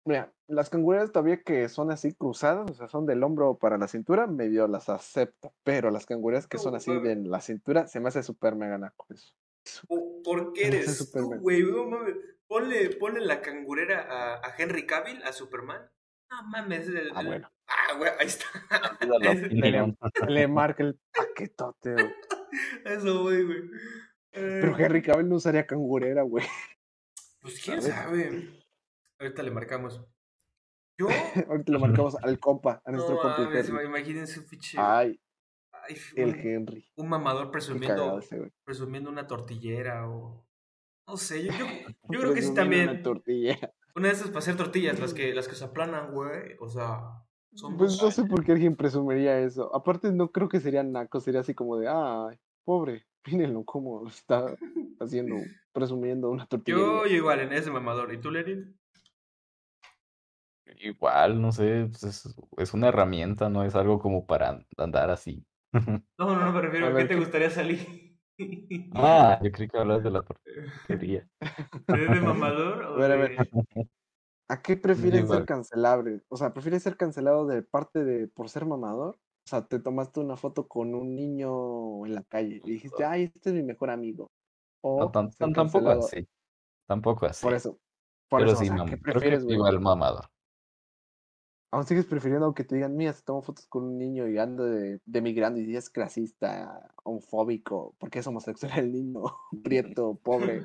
Mira, las cangureras todavía que son así cruzadas, o sea, son del hombro para la cintura, medio las acepto. Pero las cangureras que son así de la cintura, se me hace súper mega naco eso. ¿Por- ¿Por qué eres tú, güey? No mames. Ponle, ponle la cangurera a, a Henry Cavill, a Superman. No mames. el- Ah, bueno. Ah, güey, ahí está. Le marca el paquetote, güey. Eso, güey, güey. Eh, Pero Henry Cavill no usaría cangurera, güey. Pues quién ¿sabes? sabe. Ahorita le marcamos. Yo. Ahorita le marcamos al compa, a nuestro No compa imagínense un pinche. Ay, ay, el un- Henry. un mamador presumiendo, presumiendo una tortillera o. No sé, yo, yo, yo creo que sí también. Una tortilla. Una de esas para hacer tortillas, las que, las que se aplanan, güey. O sea, son. Pues no sé por qué alguien presumiría eso. Aparte, no creo que sería naco, sería así como de, ay, pobre, mírenlo cómo está haciendo, presumiendo una tortilla. Yo, yo igual, en ese mamador. ¿Y tú, Lenin? Igual, no sé, pues es, es una herramienta, no es algo como para andar así. No, no, no, me refiero A a, ver, qué te ¿qué- gustaría salir. Ah, yo creí que hablas de la tortillería. ¿Eres de mamador o A ver, a ver. de- ¿A qué prefieres igual. ser cancelable? O sea, ¿prefieres ser cancelado de parte de por ser mamador? O sea, te tomaste una foto con un niño en la calle y dijiste, ay, este es mi mejor amigo. O No, tan- tan- tampoco así. Tampoco así. Por eso. Por Pero eso, o sí, sea, ¿qué creo que prefieres, igual mamador. Aún sigues prefiriendo que te digan, mira, se tomó fotos con un niño y anda de, de migrante y es clasista, homofóbico, porque es homosexual el niño, prieto, pobre,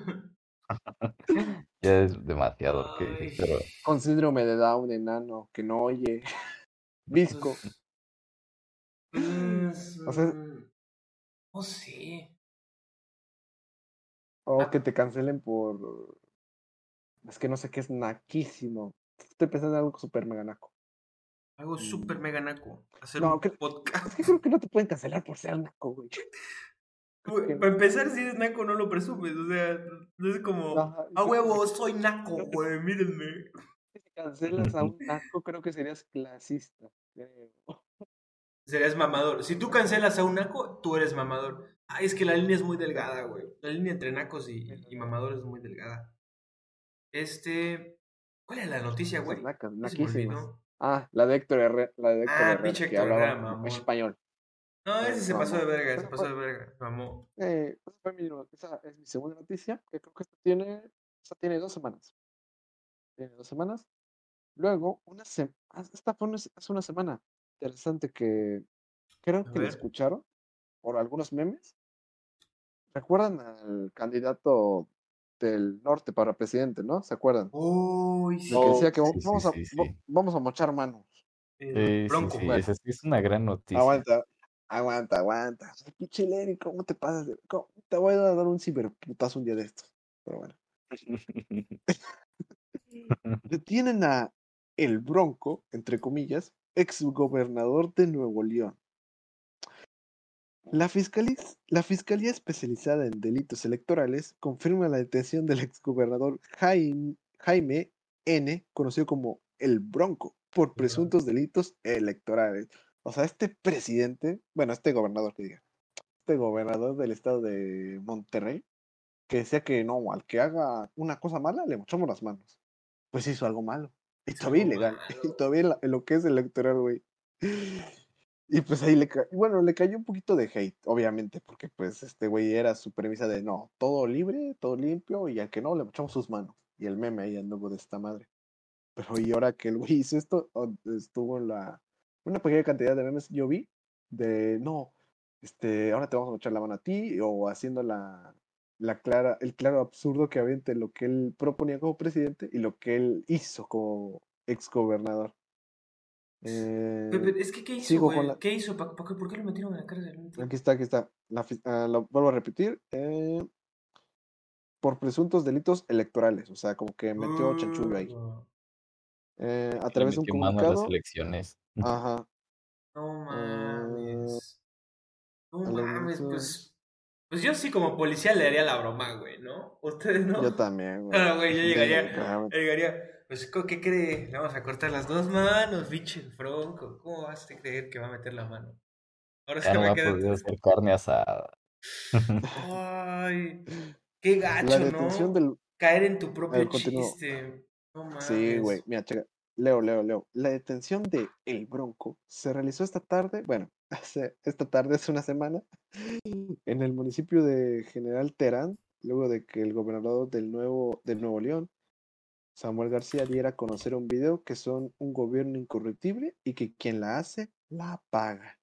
Ya es demasiado que pero con síndrome de Down, enano, que no oye, visco. Pues, O sea- no sé. O Ah. que te cancelen por... Es que no sé qué es naquísimo. Estoy pensando en algo súper mega naco. Algo súper mega naco. Hacer No, un que- podcast. Es que creo que no te pueden cancelar por ser naco, güey. Güey, Para empezar, si eres naco, no lo presumes. O sea, no es como. Ajá, A y huevo, soy naco, güey, mírenme. Si cancelas a un naco, creo que serías clasista. creo. Serías mamador. Si tú cancelas a un naco, tú eres mamador. Ay, es que la línea es muy delgada, güey. La línea entre nacos y, y mamadores es muy delgada. Este. ¿Cuál es la noticia, güey? Nacas, se me naquísimas. Ah, la de Héctor Herrera, la de Héctor Ah, Herrera, pinche que Héctor Herrera, mamón. español. No, ese se pasó de verga, se pasó de fue- verga. Mamó. Eh, esa, no- esa es mi segunda noticia, que creo que esta tiene, esta tiene dos semanas. Tiene dos semanas. Luego, una se- ah, esta fue una- hace una semana. Interesante que creo que la ver. escucharon por algunos memes. ¿Recuerdan al candidato del norte para presidente, no? ¿Se acuerdan? Uy, sí. que decía que sí, va- sí, vamos, a, sí, sí. va- vamos a mochar manos. el Sí, sí, Bronco. sí, bueno. esa es una gran noticia. Aguanta, aguanta, aguanta. Lenny, ¿cómo te pasas? de- cómo- Te voy a dar un ciberputazo un día de estos. Pero bueno. Detienen a el Bronco, entre comillas, ex gobernador de Nuevo León. La fiscalía, la fiscalía especializada en delitos electorales confirma la detención del exgobernador Jaime, Jaime N., conocido como el Bronco, por presuntos delitos electorales. O sea, este presidente, bueno, este gobernador que diga, este gobernador del estado de Monterrey, que decía que no, al que haga una cosa mala, le mochamos las manos. Pues hizo algo malo. Y todavía ilegal. Y todavía en lo que es electoral, güey. Y pues ahí le bueno, le cayó un poquito de hate, obviamente, porque pues este güey era su premisa de no, todo libre, todo limpio, y al que no, le mochamos sus manos. Y el meme ahí anduvo de esta madre. Pero y ahora que el güey hizo esto, estuvo la, una pequeña cantidad de memes yo vi, de no, este, ahora te vamos a mochar la mano a ti, o haciendo la, la clara, el claro absurdo que había entre lo que él proponía como presidente y lo que él hizo como exgobernador. Eh, es que, ¿qué hizo, sigo con güey? la- ¿Qué hizo? ¿Pa- pa qué- ¿Por qué lo metieron en la cárcel? Aquí está, aquí está. La ah, lo vuelvo a repetir. eh, por presuntos delitos electorales. O sea, como que metió chanchullo ahí. Uh, Eh, a través de un a las comunicado. elecciones. Ajá. No Ah, mames. No mames, pues. Pues yo sí, como policía, le haría la broma, güey, ¿no? ¿Ustedes no? Yo también, güey. Ah, güey, yo Sí, llegaría, yo llegaría, pues, ¿co- ¿qué cree? Le vamos a cortar las dos manos, biche Bronco. ¿Cómo vas a creer que va a meter la mano? Ahora sí Ya no me queda. poder hacer carne asada. Ay, qué La gacho, detención ¿no? del. Caer en tu propio ver, chiste. No mames. Sí, güey. Mira, checa. Leo, leo, leo. La detención de El Bronco se realizó esta tarde, bueno, hace, esta tarde hace una semana, en el municipio de General Terán, luego de que el gobernador del Nuevo, del Nuevo León, Samuel García, diera a conocer un video que son un gobierno incorruptible y que quien la hace, la paga.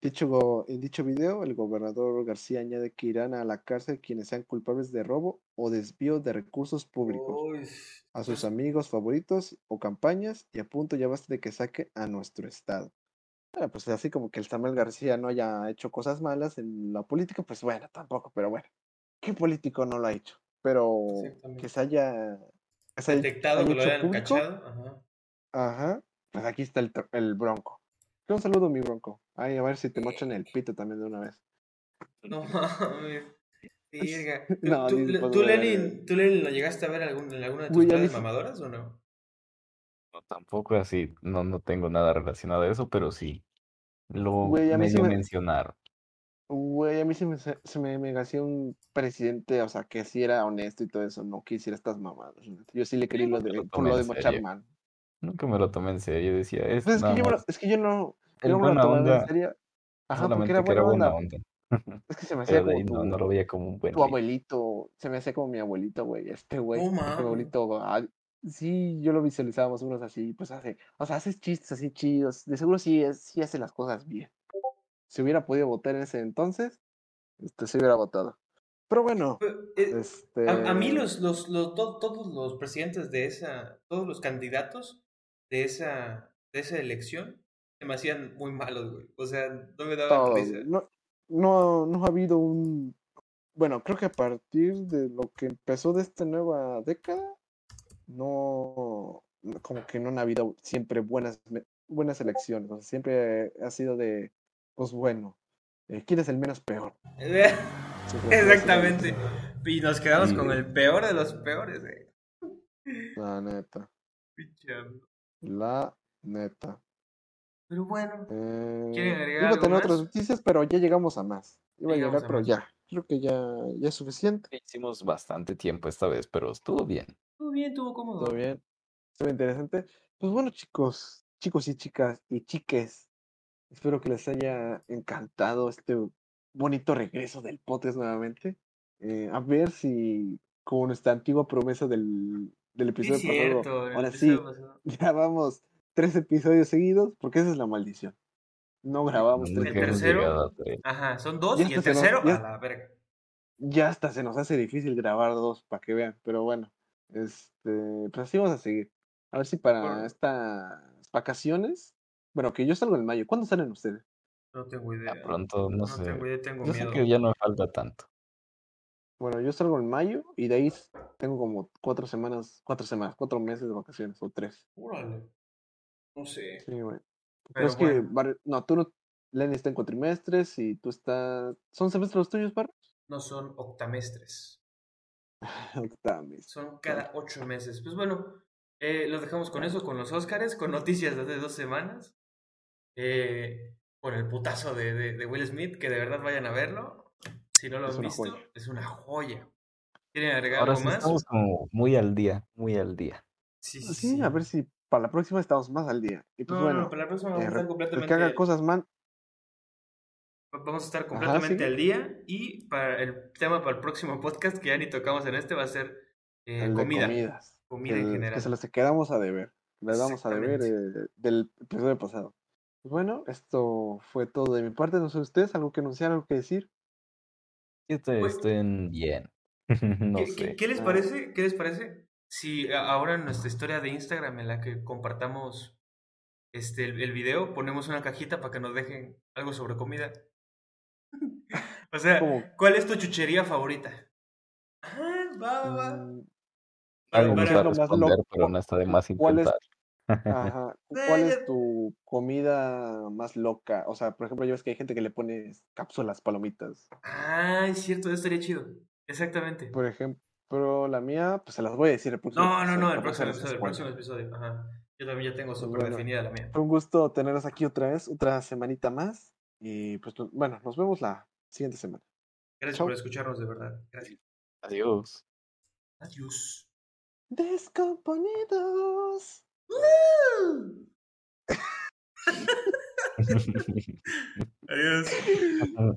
Dicho, en dicho video, el gobernador García añade que irán a la cárcel quienes sean culpables de robo o desvío de recursos públicos Uy, a sus amigos favoritos o campañas y a punto ya basta de que saque a nuestro estado. Bueno, pues así como que el Samuel García no haya hecho cosas malas en la política, pues bueno, tampoco, pero bueno, ¿qué político no lo ha hecho? Pero que se haya, haya- detectado que lo hayan público, cachado. Ajá. ajá, pues aquí está el, el bronco. Un saludo, mi bronco. Ay, a ver si te mochan el pito también de una vez. No mames. No, ¿Tú, tú, por tú. Lenin, ¿Tú, Lenin, lo llegaste a ver algún, en alguna de tus sí- mamadoras o no? No, tampoco así, no, no tengo nada relacionado a eso, pero sí. Lo Güey, a mí sí medio me- mencionaron. Güey, a mí se me, se me, me hacía un presidente, o sea, que sí era honesto y todo eso, no quisiera estas mamadas. Yo sí le quería lo de, lo por tomé lo de mano. Nunca me lo tomé en serio, decía, es Pues es, que yo me lo- es que yo no, yo no me lo tomaba en serio. Ajá, porque era buena buena onda. onda. Es que se me hacía como no, tu, no lo veía como un buen tu abuelito, se me hacía como mi abuelito, güey, este güey, mames. abuelito, ah, sí, yo lo visualizaba más o menos así, pues hace, o sea, haces chistes así chidos, de seguro sí, es, sí hace las cosas bien. Si hubiera podido votar en ese entonces, este, se hubiera votado. Pero bueno, Pero, eh, este... a, a mí los, los, los- to- todos los presidentes de esa, todos los candidatos de esa, de esa elección se me hacían muy malos, güey. O sea, no me todos, risa. No, no, no ha habido un... Bueno, creo que a partir de lo que empezó de esta nueva década, no, como que no han habido siempre buenas, buenas elecciones. O sea, siempre ha sido de, pues bueno, eh, ¿quién es el menos peor? Exactamente. Y nos quedamos Sí, con el peor de los peores, güey. La neta. La neta. Pero bueno, Eh, ¿Quieren agregar iba a tener más? otras noticias, pero ya llegamos a más. Iba a llegar, a pero más. ya. Creo que ya, ya es suficiente. Hicimos bastante tiempo esta vez, pero estuvo bien. estuvo bien, estuvo cómodo. Todo bien. Estuvo interesante. Pues bueno, chicos, chicos y chicas y chiques, espero que les haya encantado este bonito regreso del podcast nuevamente. Eh, a ver si, como nuestra antigua promesa del, del episodio pasado, cierto. ahora sí, pasado. grabamos tres episodios seguidos, porque esa es la maldición. No grabamos tres El tercero. Ajá, son dos Ya y el se nos- tercero ya- a la verga. Ya hasta se nos hace difícil grabar dos, para que vean, pero bueno, este, pues así vamos a seguir. A ver si para Bueno. estas vacaciones, bueno, que yo salgo en mayo, ¿cuándo salen ustedes? No tengo Ya idea. pronto, no, No sé. tengo idea, tengo Yo sé miedo. que ya no me falta tanto. Bueno, yo salgo en mayo y de ahí tengo como cuatro semanas, cuatro semanas, cuatro meses de vacaciones o tres. Órale. No sé. Sí, güey. Pero es que. Bar- no, tú no, Lenny está en cuatrimestres y tú estás, ¿son semestres los tuyos, Bar? No son octamestres. Octames. Son cada ocho meses. Pues bueno, eh, los dejamos con eso, con los Óscares, con noticias de hace dos semanas. Eh, con el putazo de, de, de Will Smith, que de verdad vayan a verlo. Si no lo Es han visto, joya. es una joya. ¿Quieren agregar Ahora algo sí más? estamos como muy al día, muy al día. Sí, sí, Sí, a ver si para la próxima estamos más al día. Y pues No, bueno, no, para la próxima eh, vamos a estar re- el completamente, que haga cosas mal, vamos a estar Ajá, completamente al día. Y para el tema para el próximo podcast, que ya ni tocamos en este, va a ser eh, el de comida. comidas. Comida que, en el- general. que se los quedamos a deber. Les damos a deber eh, del episodio pasado. Pues bueno, esto fue todo de mi parte. No sé ustedes, algo que anunciar, algo que decir. Estoy, Pues- estoy bien. no ¿Qué, sé. qué- qué les Ah. parece? ¿Qué les parece? Si ahora en nuestra historia de Instagram en la que compartamos este el, el video, ponemos una cajita para que nos dejen algo sobre comida. o sea, ¿cuál es tu chuchería favorita? Ah, va, va, va. mm, Para- Algo ¿qué nos es va a lo más responder, loco? pero no está de más ¿Cuál es- intentar. Ajá, ¿Cuál es tu comida más loca? O sea, por ejemplo, yo ves que hay gente que le pone cápsulas, palomitas. Ah, es cierto, eso estaría chido. Exactamente. Por ejemplo, la mía, pues se las voy a decir el próximo No, no, no, el próximo episodio, el próximo episodio. Ajá. Yo también ya tengo súper bueno. definida la mía. Fue un gusto tenerlos aquí otra vez, otra semanita más. Y pues no- bueno, nos vemos la siguiente semana. Gracias Chao. por escucharnos, de verdad. Gracias. Adiós. Adiós. Descomponidos. Adiós.